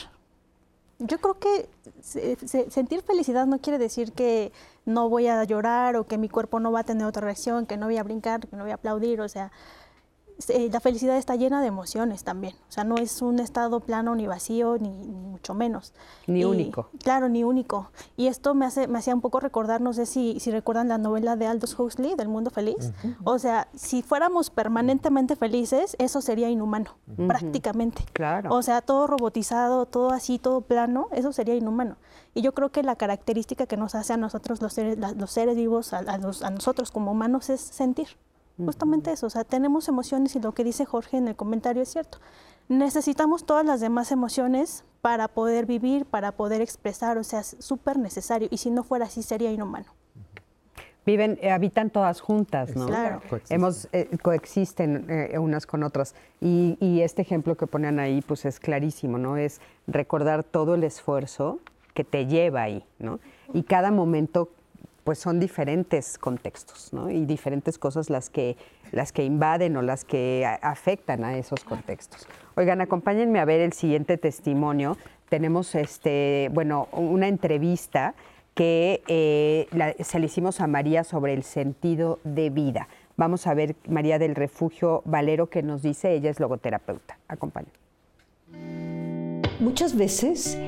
S6: Yo creo que sentir felicidad no quiere decir que no voy a llorar o que mi cuerpo no va a tener otra reacción, que no voy a brincar, que no voy a aplaudir, o sea, eh, la felicidad está llena de emociones también. O sea, no es un estado plano ni vacío, ni, mucho menos.
S2: Ni único.
S6: Claro, ni único. Y esto me, hace, me hacía un poco recordar, no sé si, si recuerdan la novela de Aldous Huxley, del mundo feliz. O sea, si fuéramos permanentemente felices, eso sería inhumano, prácticamente.
S2: Claro.
S6: O sea, todo robotizado, todo así, todo plano, eso sería inhumano. Y yo creo que la característica que nos hace a nosotros los seres, los seres vivos, a, los, a nosotros como humanos, es sentir. Justamente eso, o sea, tenemos emociones y lo que dice Jorge en el comentario es cierto. Necesitamos todas las demás emociones para poder vivir, para poder expresar, o sea, es súper necesario y si no fuera así sería inhumano.
S2: viven, eh, habitan todas juntas, ¿no?
S3: Claro.
S5: Coexisten.
S2: Hemos, eh, coexisten eh, unas con otras. Y, y este ejemplo que ponen ahí, pues es clarísimo, ¿no? Es recordar todo el esfuerzo que te lleva ahí, ¿no? Y cada momento, pues son diferentes contextos, ¿no? Y diferentes cosas las que, las que invaden o las que a- afectan a esos contextos. Oigan, acompáñenme a ver el siguiente testimonio. Tenemos, este, bueno, una entrevista que eh, la- se le hicimos a María sobre el sentido de vida. Vamos a ver María del Refugio Valero que nos dice, ella es logoterapeuta. Acompáñenme.
S13: Muchas veces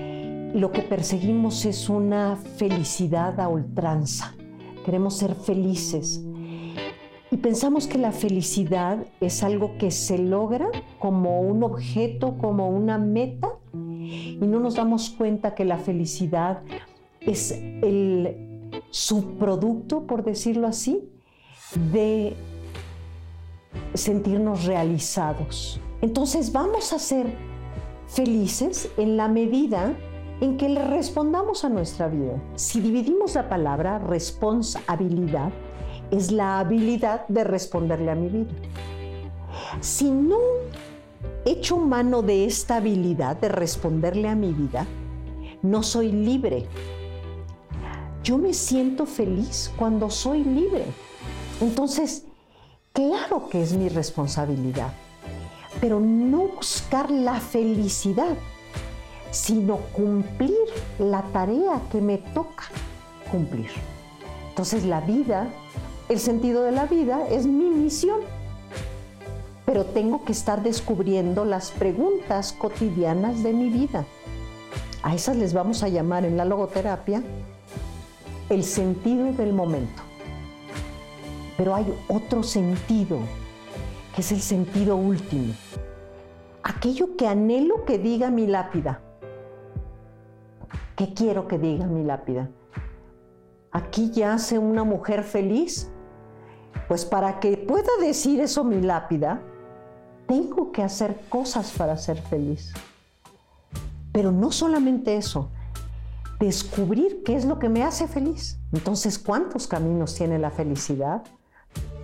S13: lo que perseguimos es una felicidad a ultranza. Queremos ser felices. Y pensamos que la felicidad es algo que se logra como un objeto, como una meta, y no nos damos cuenta que la felicidad es el subproducto, por decirlo así, de sentirnos realizados. Entonces vamos a ser felices en la medida en que le respondamos a nuestra vida. Si dividimos la palabra responsabilidad, es la habilidad de responderle a mi vida. Si no echo mano de esta habilidad de responderle a mi vida, no soy libre. Yo me siento feliz cuando soy libre. Entonces, claro que es mi responsabilidad, pero no buscar la felicidad, sino cumplir la tarea que me toca cumplir. Entonces la vida, el sentido de la vida es mi misión, pero tengo que estar descubriendo las preguntas cotidianas de mi vida. A esas les vamos a llamar en la logoterapia el sentido del momento. Pero hay otro sentido, que es el sentido último. Aquello que anhelo que diga mi lápida. ¿Qué quiero que diga mi lápida? Aquí yace una mujer feliz. Pues para que pueda decir eso mi lápida, tengo que hacer cosas para ser feliz. Pero no solamente eso, descubrir qué es lo que me hace feliz. Entonces, ¿cuántos caminos tiene la felicidad?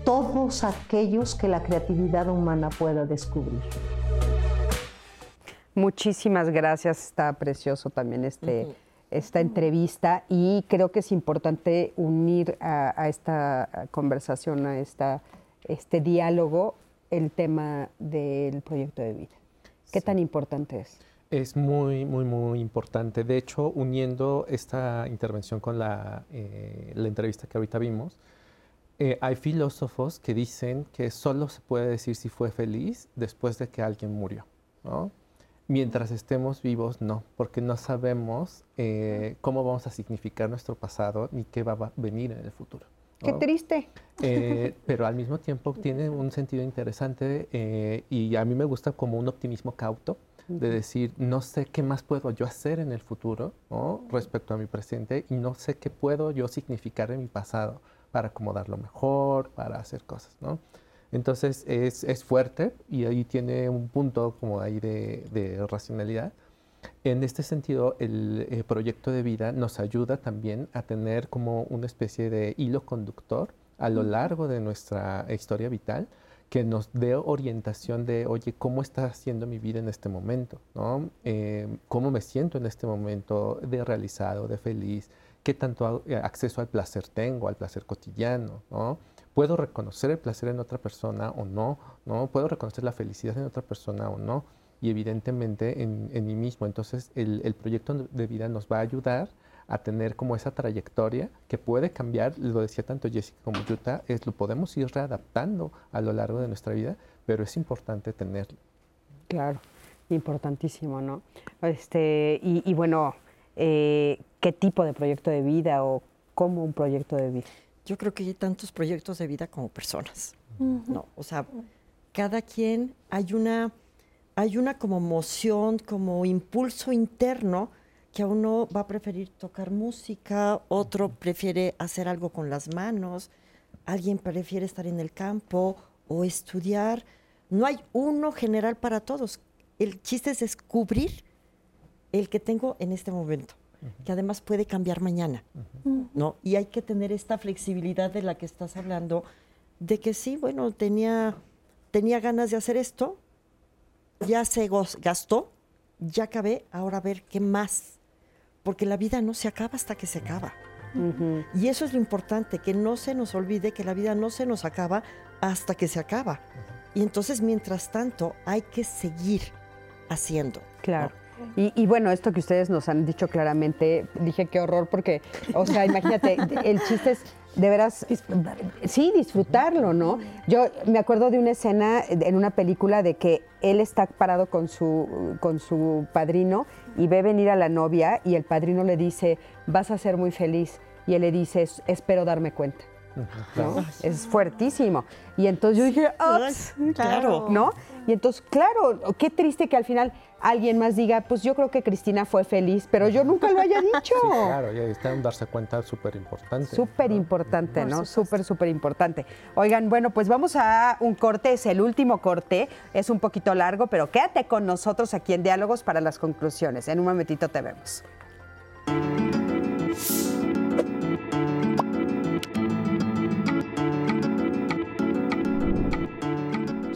S13: Todos aquellos que la creatividad humana pueda descubrir.
S2: Muchísimas gracias, está precioso también este, esta entrevista y creo que es importante unir a, a esta conversación, a esta, este diálogo, el tema del proyecto de vida. ¿Qué tan importante es?
S5: Es muy, muy, muy importante. De hecho, uniendo esta intervención con la, eh, la entrevista que ahorita vimos, eh, hay filósofos que dicen que solo se puede decir si fue feliz después de que alguien murió. ¿no? Mientras estemos vivos, no, porque no sabemos eh, cómo vamos a significar nuestro pasado ni qué va a venir en el futuro.
S2: Qué
S5: ¿no?
S2: triste.
S5: Eh, pero al mismo tiempo tiene un sentido interesante eh, y a mí me gusta como un optimismo cauto de decir, no sé qué más puedo yo hacer en el futuro ¿no? respecto a mi presente y no sé qué puedo yo significar en mi pasado para acomodarlo mejor, para hacer cosas, ¿no? Entonces es, es fuerte y ahí tiene un punto como ahí de, de racionalidad. En este sentido, el eh, proyecto de vida nos ayuda también a tener como una especie de hilo conductor a lo largo de nuestra historia vital que nos dé orientación de, oye, ¿cómo está haciendo mi vida en este momento? ¿no? Eh, ¿Cómo me siento en este momento de realizado, de feliz? ¿Qué tanto a- acceso al placer tengo, al placer cotidiano? ¿no? ¿Puedo reconocer el placer en otra persona o no? ¿no? ¿Puedo reconocer la felicidad en otra persona o no? Y evidentemente en, mí mismo. Entonces el, proyecto de vida nos va a ayudar a tener como esa trayectoria que puede cambiar, lo decía tanto Jessica como Yuta, es lo podemos ir readaptando a lo largo de nuestra vida, pero es importante tenerlo.
S2: Claro, importantísimo, ¿no? Este, y, y bueno, eh, ¿qué tipo de proyecto de vida o cómo un proyecto de vida?
S4: Yo creo que hay tantos proyectos de vida como personas. ¿no? O sea, cada quien hay una, hay una como moción, como impulso interno que a uno va a preferir tocar música, otro prefiere hacer algo con las manos, alguien prefiere estar en el campo o estudiar. No hay uno general para todos. El chiste es descubrir el que tengo en este momento. Que además puede cambiar mañana, ¿no? Y hay que tener esta flexibilidad de la que estás hablando, de que sí, bueno, tenía, tenía ganas de hacer esto, ya se gastó, ya acabé, ahora a ver qué más, porque la vida no se acaba hasta que se acaba. Y eso es lo importante, que no se nos olvide que la vida no se nos acaba hasta que se acaba. Y entonces, mientras tanto, hay que seguir haciendo.
S2: Claro. Y, bueno, esto que ustedes nos han dicho claramente, dije qué horror, porque, o sea, imagínate, el chiste es de veras. Sí, disfrutarlo, ¿no? Yo me acuerdo de una escena en una película de que él está parado con su, con su padrino y ve venir a la novia y el padrino le dice, vas a ser muy feliz. Y él le dice, espero darme cuenta. Es fuertísimo. Y entonces yo dije, claro, ¿no? Y entonces, claro, qué triste que al final alguien más diga, pues yo creo que Cristina fue feliz, pero yo nunca lo haya dicho.
S5: claro, y está en darse cuenta súper importante.
S2: Súper importante, ¿no? Súper, súper importante. Oigan, bueno, pues vamos a un corte, es el último corte, es un poquito largo, pero quédate con nosotros aquí en Diálogos para las conclusiones. En un momentito te vemos.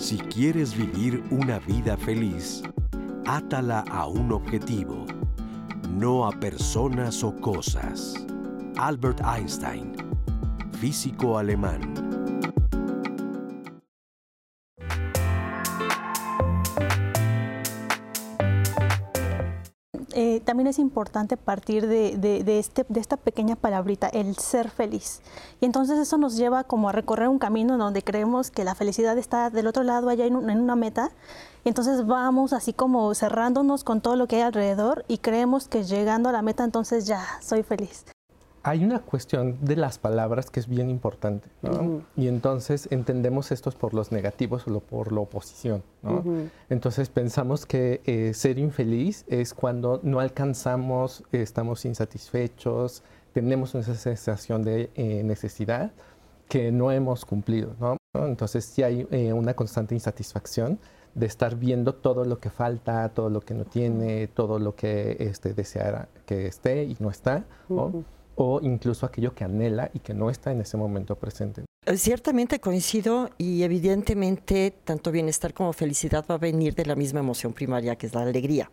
S1: Si quieres vivir una vida feliz, átala a un objetivo, no a personas o cosas. Albert Einstein, físico alemán.
S6: Eh, también es importante partir de, este, de esta pequeña palabrita, el ser feliz. Y entonces eso nos lleva como a recorrer un camino donde creemos que la felicidad está del otro lado, allá en, en una meta. Y entonces vamos así como cerrándonos con todo lo que hay alrededor y creemos que llegando a la meta entonces ya soy feliz
S5: hay una cuestión de las palabras que es bien importante, ¿no? Y entonces entendemos estos por los negativos o por la oposición, ¿no? Entonces pensamos que eh, ser infeliz es cuando no alcanzamos, estamos insatisfechos, tenemos una sensación de eh, necesidad que no hemos cumplido, ¿no? Entonces sí hay eh, una constante insatisfacción de estar viendo todo lo que falta, todo lo que no tiene, todo lo que este, deseara que esté y no está, ¿no? O incluso aquello que anhela y que no está en ese momento presente.
S4: Eh, ciertamente coincido y evidentemente tanto bienestar como felicidad va a venir de la misma emoción primaria que es la alegría.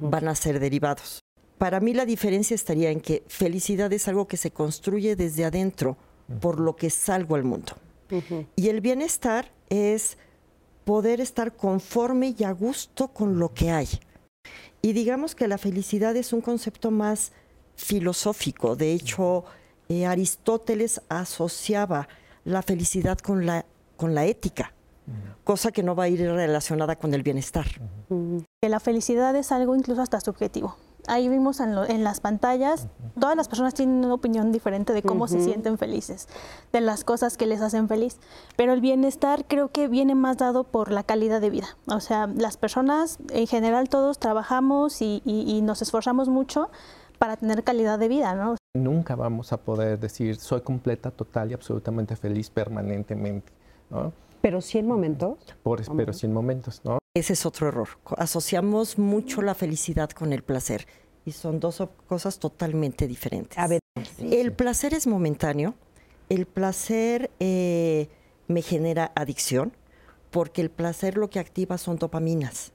S4: Van a ser derivados. Para mí la diferencia estaría en que felicidad es algo que se construye desde adentro por lo que salgo al mundo. Y el bienestar es poder estar conforme y a gusto con lo que hay. Y digamos que la felicidad es un concepto más filosófico. De hecho, eh, Aristóteles asociaba la felicidad con la, con la ética, cosa que no va a ir relacionada con el bienestar.
S6: Que la felicidad es algo incluso hasta subjetivo. Ahí vimos en, las pantallas, todas las personas tienen una opinión diferente de cómo se sienten felices, de las cosas que les hacen feliz, pero el bienestar creo que viene más dado por la calidad de vida. O sea, las personas en general todos trabajamos y nos esforzamos mucho, para tener calidad de vida, ¿no?
S5: Nunca vamos a poder decir soy completa, total y absolutamente feliz permanentemente, ¿no?
S2: Pero sí en momentos.
S5: Por, pero sí en momentos, ¿no?
S4: Ese es otro error. Asociamos mucho la felicidad con el placer y son dos cosas totalmente diferentes.
S2: A ver,
S4: el placer es momentáneo. El placer eh, me genera adicción porque el placer lo que activa son dopaminas.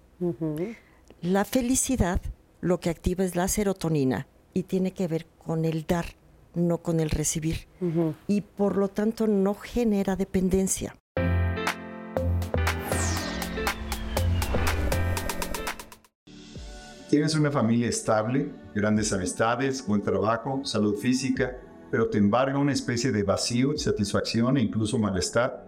S4: La felicidad lo que activa es la serotonina y tiene que ver con el dar, no con el recibir. Y por lo tanto no genera dependencia.
S14: Tienes una familia estable, grandes amistades, buen trabajo, salud física, pero te embarga una especie de vacío, satisfacción e incluso malestar.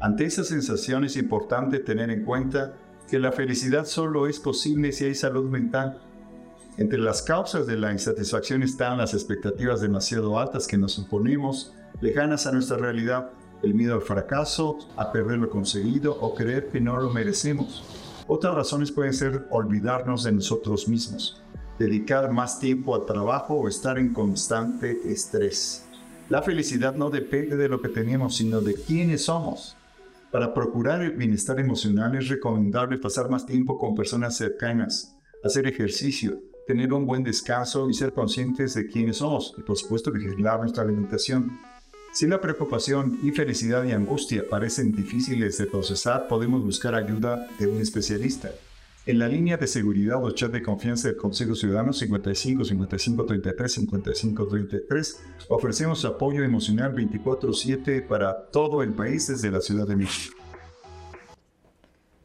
S14: Ante esa sensación es importante tener en cuenta que la felicidad solo es posible si hay salud mental entre las causas de la insatisfacción están las expectativas demasiado altas que nos imponemos, lejanas a nuestra realidad, el miedo al fracaso, a perder lo conseguido o creer que no lo merecemos. Otras razones pueden ser olvidarnos de nosotros mismos, dedicar más tiempo al trabajo o estar en constante estrés. La felicidad no depende de lo que tenemos, sino de quiénes somos. Para procurar el bienestar emocional es recomendable pasar más tiempo con personas cercanas, hacer ejercicio, tener un buen descanso y ser conscientes de quiénes somos y por supuesto vigilar nuestra alimentación. Si la preocupación, infelicidad y angustia parecen difíciles de procesar, podemos buscar ayuda de un especialista. En la línea de seguridad o chat de confianza del Consejo Ciudadano 55 55 33 55 33 ofrecemos apoyo emocional 24/7 para todo el país desde la Ciudad de México.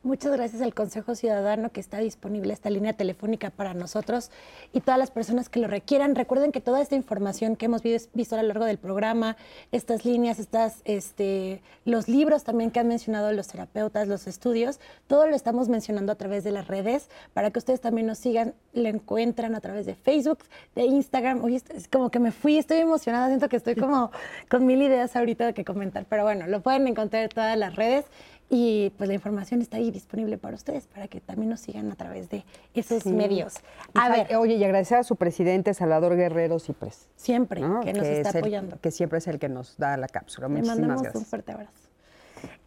S3: Muchas gracias al Consejo Ciudadano que está disponible esta línea telefónica para nosotros y todas las personas que lo requieran. Recuerden que toda esta información que hemos visto a lo largo del programa, estas líneas, estas, este, los libros también que han mencionado los terapeutas, los estudios, todo lo estamos mencionando a través de las redes para que ustedes también nos sigan, lo encuentran a través de Facebook, de Instagram. Oye, es como que me fui, estoy emocionada, siento que estoy como con mil ideas ahorita de que comentar, pero bueno, lo pueden encontrar en todas las redes y pues la información está ahí disponible para ustedes, para que también nos sigan a través de esos medios.
S2: A ver. Oye, y agradecer a su presidente, Salvador Guerrero Cipres.
S3: Siempre, que nos está apoyando.
S2: que siempre es el que nos da la cápsula.
S3: Le
S2: Muchísimas
S3: mandamos
S2: gracias.
S3: un fuerte abrazo.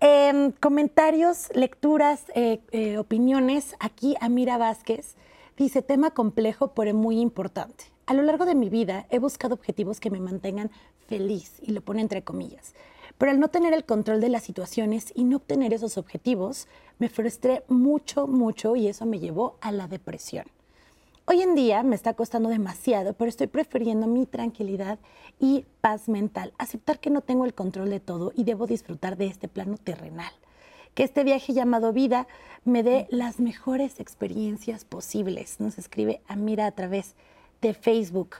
S3: Em, comentarios, lecturas, eh, eh, opiniones. Aquí Amira Vázquez dice, tema complejo pero muy importante. A lo largo de mi vida he buscado objetivos que me mantengan feliz, y lo pone entre comillas. Pero al no tener el control de las situaciones y no obtener esos objetivos, me frustré mucho, mucho y eso me llevó a la depresión. Hoy en día me está costando demasiado, pero estoy prefiriendo mi tranquilidad y paz mental, aceptar que no tengo el control de todo y debo disfrutar de este plano terrenal. Que este viaje llamado vida me dé las mejores experiencias posibles. Nos escribe Amira a través de Facebook.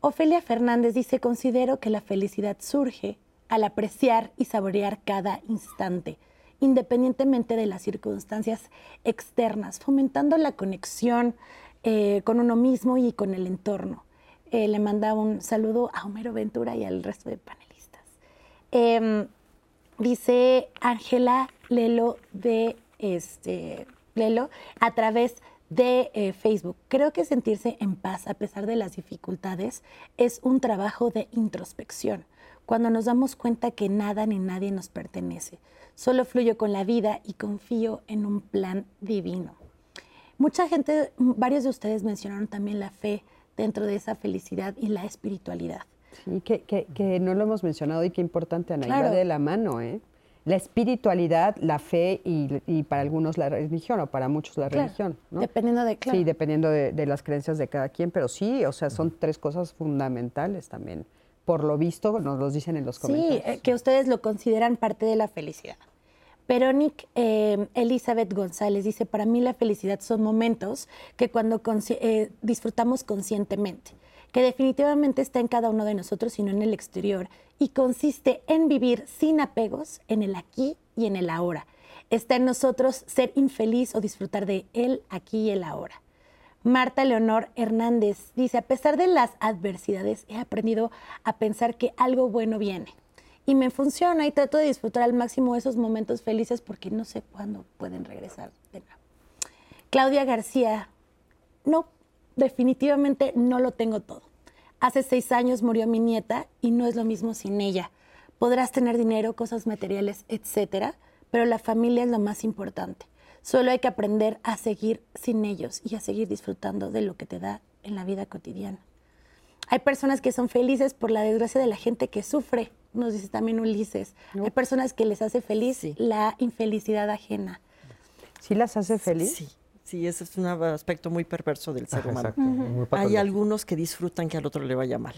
S3: Ofelia Fernández dice, considero que la felicidad surge al apreciar y saborear cada instante, independientemente de las circunstancias externas, fomentando la conexión eh, con uno mismo y con el entorno. Eh, le manda un saludo a Homero Ventura y al resto de panelistas. Em, dice Ángela Lelo de este, Lelo a través de eh, Facebook. Creo que sentirse en paz a pesar de las dificultades es un trabajo de introspección cuando nos damos cuenta que nada ni nadie nos pertenece. Solo fluyo con la vida y confío en un plan divino. Mucha gente, varios de ustedes mencionaron también la fe dentro de esa felicidad y la espiritualidad.
S2: Sí, que, que, que no lo hemos mencionado y qué importante, Ana,
S3: Claro.
S2: de la mano, ¿eh? La espiritualidad, la fe y, y para algunos la religión o para muchos la
S3: Claro,
S2: religión, ¿no?
S3: Dependiendo de, claro.
S2: Sí, dependiendo de, de las creencias de cada quien, pero sí, o sea, son tres cosas fundamentales también. Por lo visto, nos los dicen en los
S3: Sí,
S2: comentarios.
S3: eh, que ustedes lo consideran parte de la felicidad. Verónica eh, Elizabeth González dice, para mí la felicidad son momentos que cuando consci- eh, disfrutamos conscientemente, que definitivamente está en cada uno de nosotros y no en el exterior, y consiste en vivir sin apegos en el aquí y en el ahora. Está en nosotros ser infeliz o disfrutar de el aquí y el ahora. Marta Leonor Hernández dice, a pesar de las adversidades, he aprendido a pensar que algo bueno viene. Y me funciona y trato de disfrutar al máximo esos momentos felices porque no sé cuándo pueden regresar. Claudia García, no, definitivamente no lo tengo todo. Hace seis años murió mi nieta y no es lo mismo sin ella. Podrás tener dinero, cosas materiales, etcétera, pero la familia es lo más importante. Solo hay que aprender a seguir sin ellos y a seguir disfrutando de lo que te da en la vida cotidiana. Hay personas que son felices por la desgracia de la gente que sufre, nos dice también Ulises. Hay personas que les hace feliz la infelicidad ajena.
S2: ¿Sí las hace feliz?
S4: Sí, sí, ese es un aspecto muy perverso del ser humano. Hay algunos que disfrutan que al otro le vaya mal.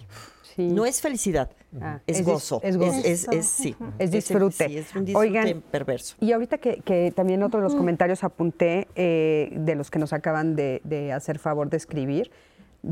S2: Sí.
S4: No es felicidad,
S2: Ah,
S4: es, gozo.
S2: es gozo.
S4: Es, es- sí.
S2: Es
S4: el-
S2: disfrute.
S4: sí, es un disfrute
S2: Oigan,
S4: perverso.
S2: Y ahorita que, que también otro de los comentarios apunté, eh, de los que nos acaban de, de hacer favor de escribir,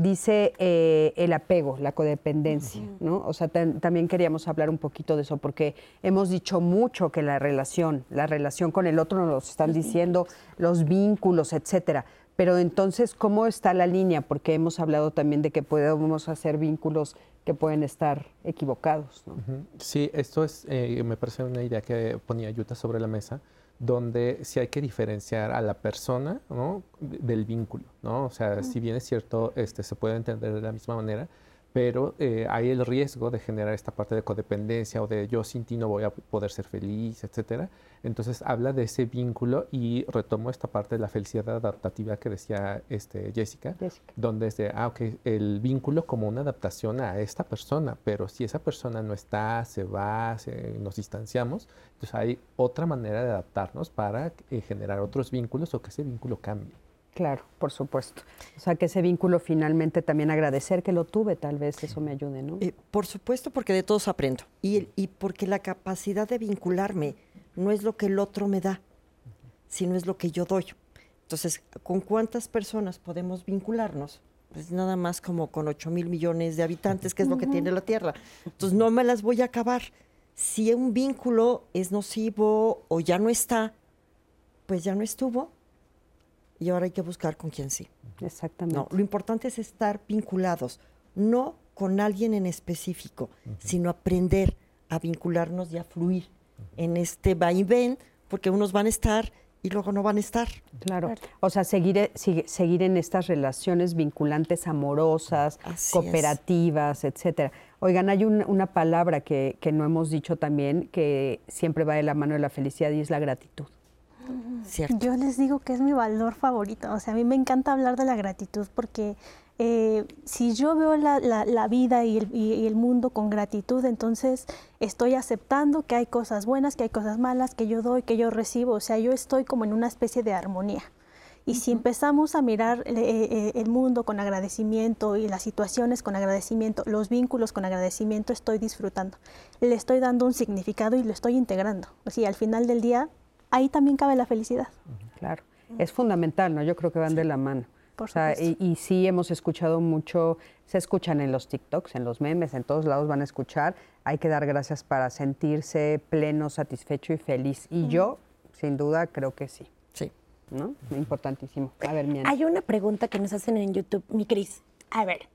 S2: dice eh, el apego, la codependencia, ¿no? O sea, tam- también queríamos hablar un poquito de eso, porque hemos dicho mucho que la relación, la relación con el otro nos lo están diciendo, los vínculos, etcétera. Pero entonces, ¿cómo está la línea? Porque hemos hablado también de que podemos hacer vínculos que pueden estar equivocados, ¿no?
S5: Sí, esto es, eh, me parece una idea que ponía Yuta sobre la mesa, donde sí hay que diferenciar a la persona ¿no? de- del vínculo, ¿no? O sea, si bien es cierto, este, se puede entender de la misma manera, pero eh, hay el riesgo de generar esta parte de codependencia o de yo sin ti no voy a poder ser feliz, etcétera. Entonces habla de ese vínculo y retomo esta parte de la felicidad adaptativa que decía este, Jessica, donde es de, ah, ok, el vínculo como una adaptación a esta persona, pero si esa persona no está, se va, nos distanciamos, entonces hay otra manera de adaptarnos para eh, generar otros vínculos o que ese vínculo cambie.
S2: Claro, por supuesto. O sea, que ese vínculo finalmente también agradecer que lo tuve, tal vez eso me ayude, ¿no?
S4: Eh, por supuesto, porque de todos aprendo. Y, y porque la capacidad de vincularme no es lo que el otro me da, sino es lo que yo doy. Entonces, ¿con cuántas personas podemos vincularnos? Pues nada más como con 8 mil millones de habitantes, que es lo que tiene la Tierra. Entonces, no me las voy a acabar. Si un vínculo es nocivo o ya no está, pues ya no estuvo y ahora hay que buscar con quién sí.
S2: Exactamente.
S4: No, lo importante es estar vinculados, no con alguien en específico, sino aprender a vincularnos y a fluir en este vaivén, porque unos van a estar y luego no van a estar.
S2: Claro. O sea, seguir, eh, seguir en estas relaciones vinculantes amorosas, cooperativas, etcétera. Oigan, hay una palabra que, que no hemos dicho también que siempre va de la mano de la felicidad y es la gratitud.
S6: Yo les digo que es mi valor favorito. O sea, a mí me encanta hablar de la gratitud porque eh, si yo veo la, vida y el, mundo con gratitud, entonces estoy aceptando que hay cosas buenas, que hay cosas malas, que yo doy, que yo recibo. O sea, yo estoy como en una especie de armonía. Y si empezamos a mirar eh, eh, el mundo con agradecimiento y las situaciones con agradecimiento, los vínculos con agradecimiento, estoy disfrutando. Le estoy dando un significado y lo estoy integrando. O sea, al final del día ahí también cabe la felicidad.
S2: Claro, es fundamental, ¿no? Yo creo que van de la mano. o sea, y, sí hemos escuchado mucho, se escuchan en los TikToks, en los memes, en todos lados van a escuchar, hay que dar gracias para sentirse pleno, satisfecho y feliz. Y yo, sin duda, creo que sí.
S4: Sí.
S2: ¿No? Importantísimo. A ver, Mian.
S3: Hay una pregunta que nos hacen en YouTube, mi Cris. A ver,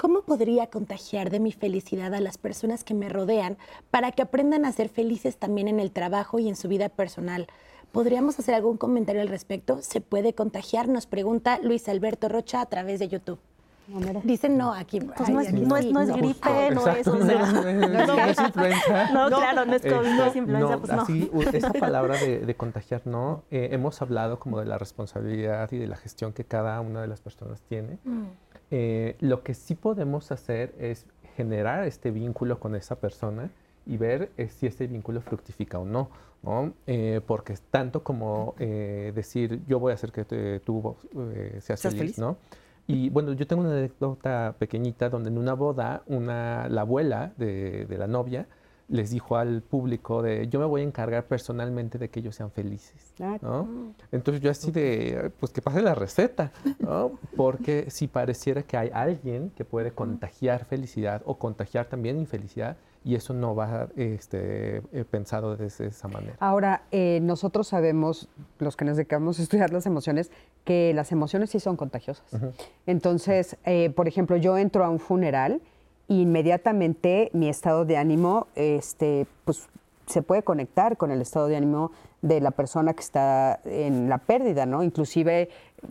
S3: ¿cómo podría contagiar de mi felicidad a las personas que me rodean para que aprendan a ser felices también en el trabajo y en su vida personal? ¿Podríamos hacer algún comentario al respecto? ¿Se puede contagiar? Nos pregunta Luis Alberto Rocha a través de YouTube. Dicen no, aquí,
S6: pues no, es, no, es, no, es, gripe, no es,
S5: no, es influenza.
S6: No, claro, no es COVID, no es influenza, pues no.
S5: Así, esa palabra de, contagiar, ¿no? Eh, hemos hablado como de la responsabilidad y de la gestión que cada una de las personas tiene. Mm. Eh, lo que sí podemos hacer es generar este vínculo con esa persona y ver eh, si ese vínculo fructifica o no. ¿no? Eh, porque tanto como eh, decir yo voy a hacer que tú seas feliz, ¿no? Y bueno, yo tengo una anécdota pequeñita donde en una boda, una, la abuela de, de la novia les dijo al público de yo me voy a encargar personalmente de que ellos sean felices. ¿no? Entonces yo así de, pues que pase la receta, ¿no? porque si pareciera que hay alguien que puede contagiar felicidad o contagiar también infelicidad, y eso no va este, eh, pensado de esa manera.
S2: Ahora, eh, nosotros sabemos, los que nos dedicamos a estudiar las emociones, que las emociones sí son contagiosas. Entonces, eh, por ejemplo, yo entro a un funeral e inmediatamente mi estado de ánimo, este, pues se puede conectar con el estado de ánimo de la persona que está en la pérdida, ¿no? Inclusive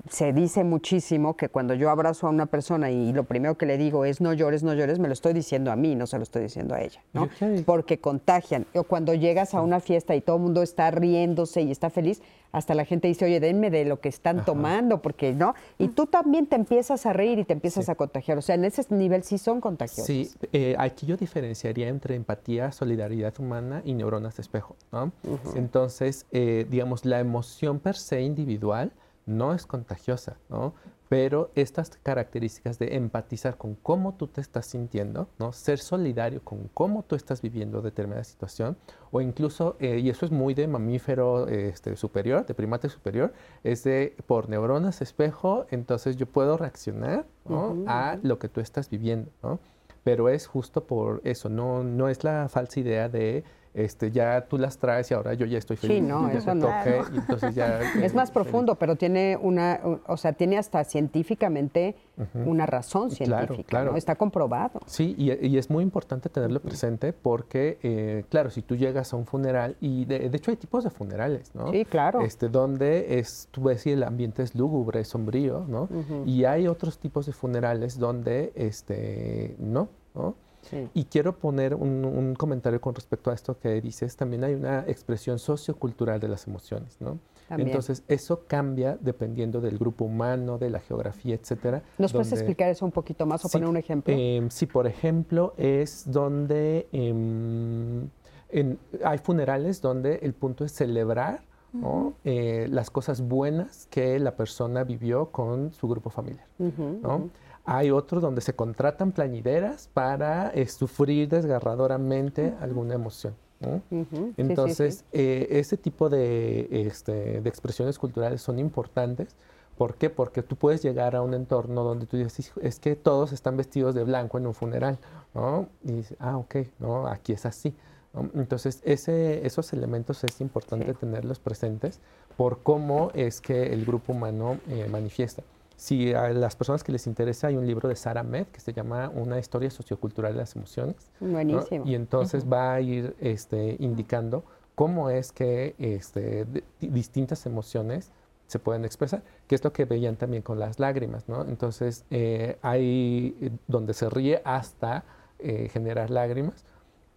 S2: se dice muchísimo que cuando yo abrazo a una persona y lo primero que le digo es no llores, no llores, me lo estoy diciendo a mí, no se lo estoy diciendo a ella, ¿no? Porque contagian. O cuando llegas a una fiesta y todo el mundo está riéndose y está feliz, hasta la gente dice, oye, denme de lo que están tomando, porque, ¿no? Y tú también te empiezas a reír y te empiezas a contagiar. O sea, en ese nivel sí son contagiosos.
S5: Sí, eh, aquí yo diferenciaría entre empatía, solidaridad humana y neuronas de espejo, ¿no? Entonces, eh, digamos, la emoción per se individual no es contagiosa, ¿no? Pero estas características de empatizar con cómo tú te estás sintiendo, ¿no? Ser solidario con cómo tú estás viviendo determinada situación, o incluso, eh, y eso es muy de mamífero este, superior, de primate superior, es de por neuronas espejo, entonces yo puedo reaccionar a lo que tú estás viviendo, ¿no? Pero es justo por eso, no, no es la falsa idea de este, ya tú las traes y ahora yo ya estoy feliz.
S2: Sí, no, eso no. es más profundo, pero tiene una, o sea, tiene hasta científicamente una razón científica, claro, Está comprobado.
S5: Sí, y, es muy importante tenerlo presente porque, eh, claro, si tú llegas a un funeral, y de, hecho hay tipos de funerales, ¿no?
S2: Sí, claro.
S5: Este, donde es, tú ves si el ambiente es lúgubre, sombrío, ¿no? Y hay otros tipos de funerales donde, este, no, ¿no? Y quiero poner un, comentario con respecto a esto que dices. También hay una expresión sociocultural de las emociones, ¿no? Entonces, eso cambia dependiendo del grupo humano, de la geografía, etcétera.
S2: ¿Nos puedes explicar eso un poquito más o poner un ejemplo?
S5: Em, sí, por ejemplo, es donde em, hay funerales donde el punto es celebrar eh, las cosas buenas que la persona vivió con su grupo familiar. ¿no? Hay otros donde se contratan plañideras para eh, sufrir desgarradoramente alguna emoción. Entonces, eh, ese tipo de, este, de expresiones culturales son importantes. ¿Por qué? Porque tú puedes llegar a un entorno donde tú dices, es que todos están vestidos de blanco en un funeral, ¿no? Y dices, ah, ok, no, aquí es así. Entonces, ese, esos elementos es importante tenerlos presentes por cómo es que el grupo humano eh, manifiesta. Si a las personas que les interesa, hay un libro de Sarah Med que se llama Una historia sociocultural de las emociones.
S2: Buenísimo.
S5: Y entonces va a ir este, indicando cómo es que este, distintas emociones se pueden expresar, que es lo que veían también con las lágrimas, ¿no? Entonces, eh, hay eh, donde se ríe hasta eh, generar lágrimas,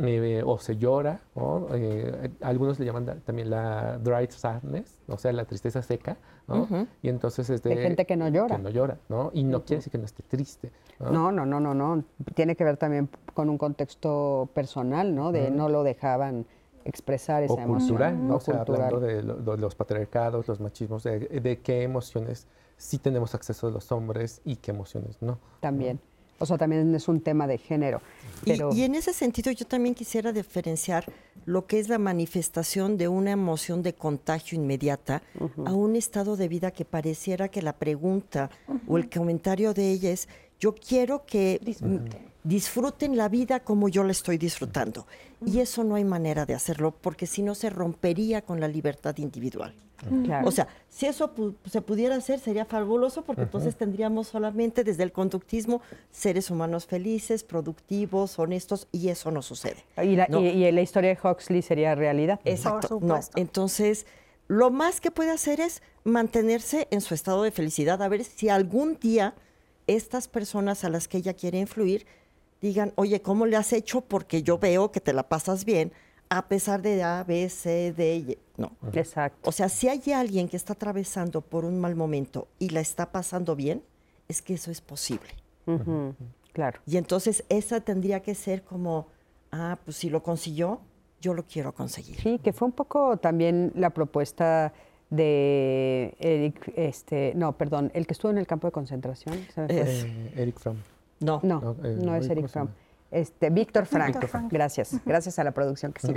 S5: eh, o se llora, ¿no? Eh, algunos le llaman también la dry sadness, o sea, la tristeza seca, ¿no? Y entonces es de...
S2: Hay gente que no llora.
S5: Que no llora, ¿no? Y no quiere decir que no esté triste.
S2: ¿no? no, no, no, no, Tiene que ver también con un contexto personal, ¿no? De no lo dejaban expresar esa
S5: o cultural, ¿no? O, sea, hablando de, los patriarcados, los machismos, de, de, qué emociones sí tenemos acceso de los hombres y qué emociones no.
S2: También. O sea, también es un tema de género.
S4: Y, en ese sentido yo también quisiera diferenciar lo que es la manifestación de una emoción de contagio inmediata a un estado de vida que pareciera que la pregunta o el comentario de ella es, yo quiero que disfruten la vida como yo la estoy disfrutando. Y eso no hay manera de hacerlo porque si no se rompería con la libertad individual. O sea, si eso se pudiera hacer sería fabuloso porque entonces tendríamos solamente desde el conductismo seres humanos felices, productivos, honestos y eso no sucede.
S2: Y la, y, la historia de Huxley sería realidad.
S4: Exacto. No. Entonces, lo más que puede hacer es mantenerse en su estado de felicidad, a ver si algún día estas personas a las que ella quiere influir digan, oye, ¿cómo le has hecho? Porque yo veo que te la pasas bien a pesar de A, B, C, D, no.
S2: Exacto.
S4: O sea, si hay alguien que está atravesando por un mal momento y la está pasando bien, es que eso es posible.
S2: Claro.
S4: Y entonces esa tendría que ser como, ah, pues si lo consiguió, yo lo quiero conseguir.
S2: Sí, que fue un poco también la propuesta de Eric, este, no, perdón, el que estuvo en el campo de concentración.
S5: Eh, Eric Fromm.
S2: No, no, no, no es Eric Fromm. Este, Víctor Frank. Gracias. Gracias a la producción que sí.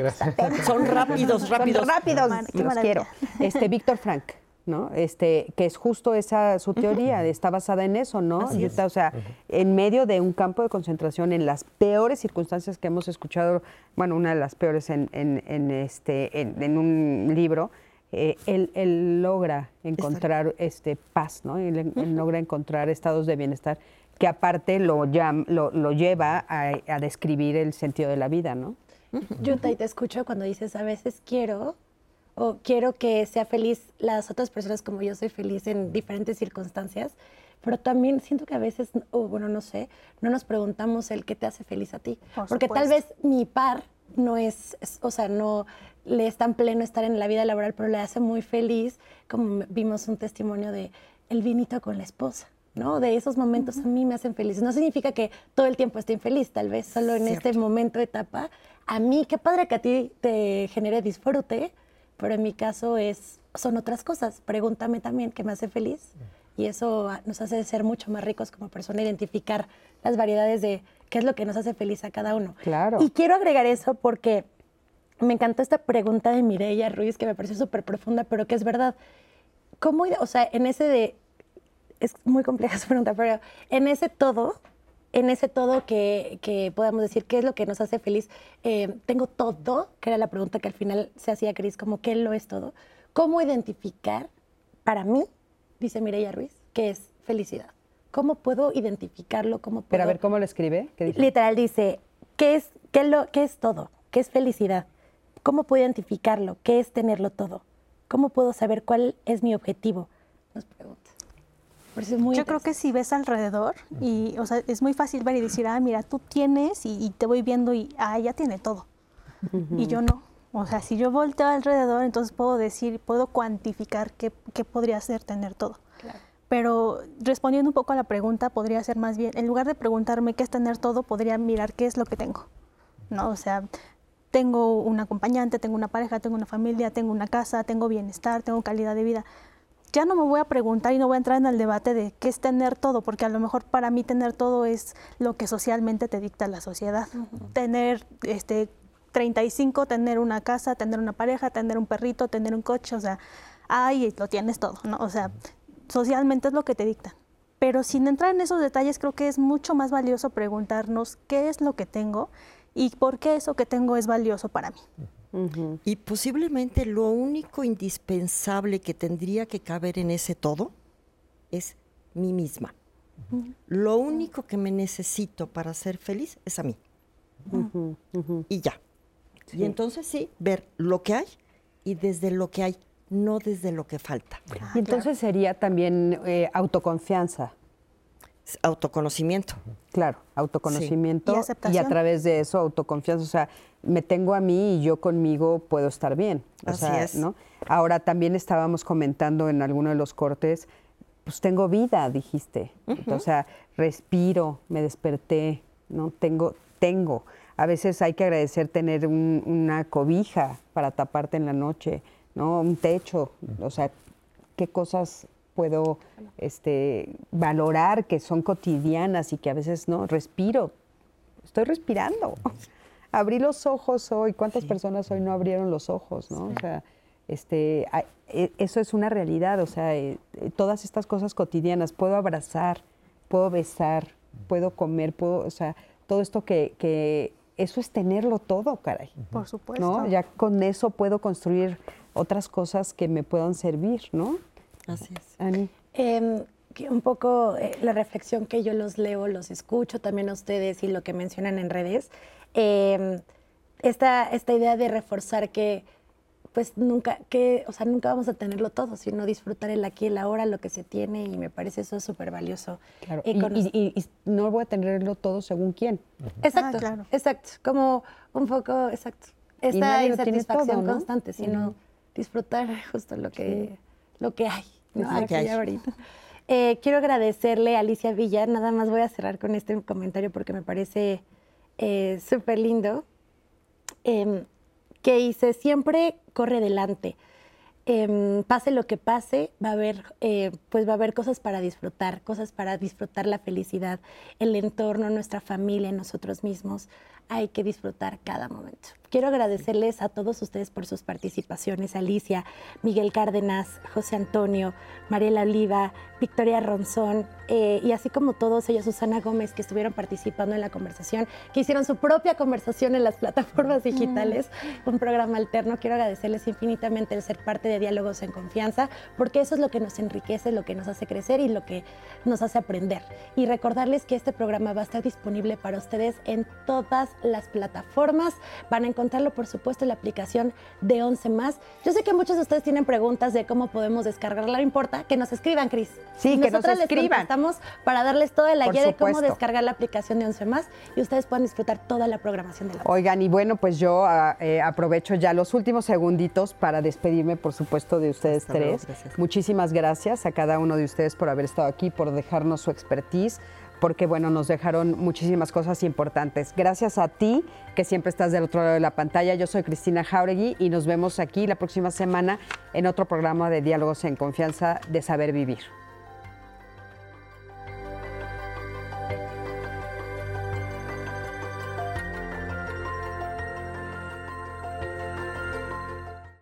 S4: Son rápidos, rápidos.
S2: Son rápidos. Los quiero. Este, Víctor Frank. ¿no? Este, que es justo esa su teoría, está basada en eso, ¿no? o sea, en medio de un campo de concentración, en las peores circunstancias que hemos escuchado, bueno, una de las peores en, en, este, en, un libro, eh, él, logra encontrar este paz, ¿no? él logra encontrar estados de bienestar que aparte lo, lo, lleva a, describir el sentido de la vida, ¿no?
S3: Yuta, y te escucho cuando dices, a veces quiero, o quiero que sea feliz las otras personas como yo soy feliz en diferentes circunstancias, pero también siento que a veces, o bueno, no sé, no nos preguntamos el qué te hace feliz a ti. Porque tal vez mi par no es, o sea, no le es tan pleno estar en la vida laboral, pero le hace muy feliz, como vimos un testimonio de el vinito con la esposa. ¿No? De esos momentos a mí me hacen feliz. No significa que todo el tiempo esté infeliz, tal vez solo en este momento, etapa. A mí, qué padre que a ti te genere disfrute, pero en mi caso es, son otras cosas. Pregúntame también qué me hace feliz. Y eso nos hace ser mucho más ricos como persona, identificar las variedades de qué es lo que nos hace feliz a cada uno.
S2: Claro.
S3: Y quiero agregar eso porque me encantó esta pregunta de Mireya Ruiz, que me pareció súper profunda, pero que es verdad. ¿Cómo, o sea, en ese de es muy compleja su pregunta, pero en ese todo, en ese todo que, que, podamos decir qué es lo que nos hace feliz. Eh, tengo todo, que era la pregunta que al final se hacía Cris, como qué lo es todo. ¿Cómo identificar para mí, dice Mireya Ruiz, qué es felicidad? ¿Cómo puedo identificarlo? ¿Cómo puedo...
S2: Pero a ver, ¿cómo lo escribe?
S3: Literal dice, ¿qué es, qué, lo, ¿qué es todo? ¿Qué es felicidad? ¿Cómo puedo identificarlo? ¿Qué es tenerlo todo? ¿Cómo puedo saber cuál es mi objetivo? Nos pregunta.
S6: Yo creo que si ves alrededor, y o sea, es muy fácil ver y decir, ah, mira, tú tienes y, te voy viendo y, ah, ella tiene todo. Y yo no. O sea, si yo volteo alrededor, entonces puedo decir, puedo cuantificar qué, qué podría ser tener todo. Pero respondiendo un poco a la pregunta, podría ser más bien, en lugar de preguntarme qué es tener todo, podría mirar qué es lo que tengo. ¿no? O sea, tengo un acompañante, tengo una pareja, tengo una familia, tengo una casa, tengo bienestar, tengo calidad de vida ya no me voy a preguntar y no voy a entrar en el debate de qué es tener todo, porque a lo mejor para mí tener todo es lo que socialmente te dicta la sociedad. Tener este 35, tener una casa, tener una pareja, tener un perrito, tener un coche, o sea, ay, lo tienes todo, ¿no? O sea, socialmente es lo que te dictan. Pero sin entrar en esos detalles, creo que es mucho más valioso preguntarnos qué es lo que tengo y por qué eso que tengo es valioso para mí.
S4: Y posiblemente lo único indispensable que tendría que caber en ese todo es mí misma. Lo único que me necesito para ser feliz es a mí. Y ya. Y entonces sí, ver lo que hay y desde lo que hay, no desde lo que falta.
S2: y entonces sería también eh, autoconfianza
S4: autoconocimiento.
S2: Claro, autoconocimiento y, a través de eso autoconfianza. O sea, me tengo a mí y yo conmigo puedo estar bien. Así es. ¿no? Ahora también estábamos comentando en alguno de los cortes, pues tengo vida, dijiste. O sea, respiro, me desperté, ¿no? Tengo, tengo. A veces hay que agradecer tener una cobija para taparte en la noche, ¿no? Un techo. O sea, qué cosas puedo este, valorar que son cotidianas y que a veces no respiro. Estoy respirando. Abrí los ojos hoy. ¿Cuántas personas hoy no abrieron los ojos? ¿no? O sea, este, e, eso es una realidad. O sea, eh, eh, todas estas cosas cotidianas. Puedo abrazar, puedo besar, puedo comer, puedo, o sea, todo esto que, que eso es tenerlo todo, caray.
S6: Por supuesto.
S2: ¿no? Ya con eso puedo construir otras cosas que me puedan servir, ¿no?
S3: Así es. Ani. Em, un poco eh, la reflexión que yo los leo, los escucho también a ustedes y lo que mencionan en redes. Em, esta, esta idea de reforzar que pues nunca, que, o sea, nunca vamos a tenerlo todo, sino disfrutar el aquí y el ahora, lo que se tiene, y me parece eso súper valioso.
S2: Claro. Y, no voy a tenerlo todo según quién.
S3: Exacto, ah, claro. exacto. Como un poco, exacto. Esta insatisfacción constante, sino disfrutar justo lo que, lo que hay. Eh, quiero agradecerle a Alicia Villa, nada más voy a cerrar con este comentario porque me parece eh, súper lindo, em, que dice, siempre corre adelante. Em, pase lo que pase, va a haber, eh, pues va a haber cosas para disfrutar, cosas para disfrutar la felicidad, el entorno, nuestra familia, nosotros mismos. Hay que disfrutar cada momento. Quiero agradecerles a todos ustedes por sus participaciones, Alicia, Miguel Cárdenas, José Antonio, Mariela Oliva, Victoria Ronzón, eh, y así como todos ellos, Susana Gómez, que estuvieron participando en la conversación, que hicieron su propia conversación en las plataformas digitales, un programa alterno. Quiero agradecerles infinitamente el ser parte de Diálogos en Confianza, porque eso es lo que nos enriquece, lo que nos hace crecer y lo que nos hace aprender. Y recordarles que este programa va a estar disponible para ustedes en todas las plataformas. Van a encontrar encontrarlo, por supuesto, en la aplicación de 11 más. Yo sé que muchos de ustedes tienen preguntas de cómo podemos descargarla. No importa, que nos escriban, Cris.
S2: Sí, que nos escriban.
S3: Estamos para darles toda la guía de cómo descargar la aplicación de 11 más y ustedes puedan disfrutar toda la programación de la
S2: Oigan, y bueno, pues yo ah, eh, aprovecho ya los últimos segunditos para despedirme, por supuesto, de ustedes tres. Muchísimas gracias a cada uno de ustedes por haber estado aquí, por dejarnos su expertise porque bueno, nos dejaron muchísimas cosas importantes. Gracias a ti, que siempre estás del otro lado de la pantalla. Yo soy Cristina Jauregui y nos vemos aquí la próxima semana en otro programa de Diálogos en Confianza de Saber Vivir.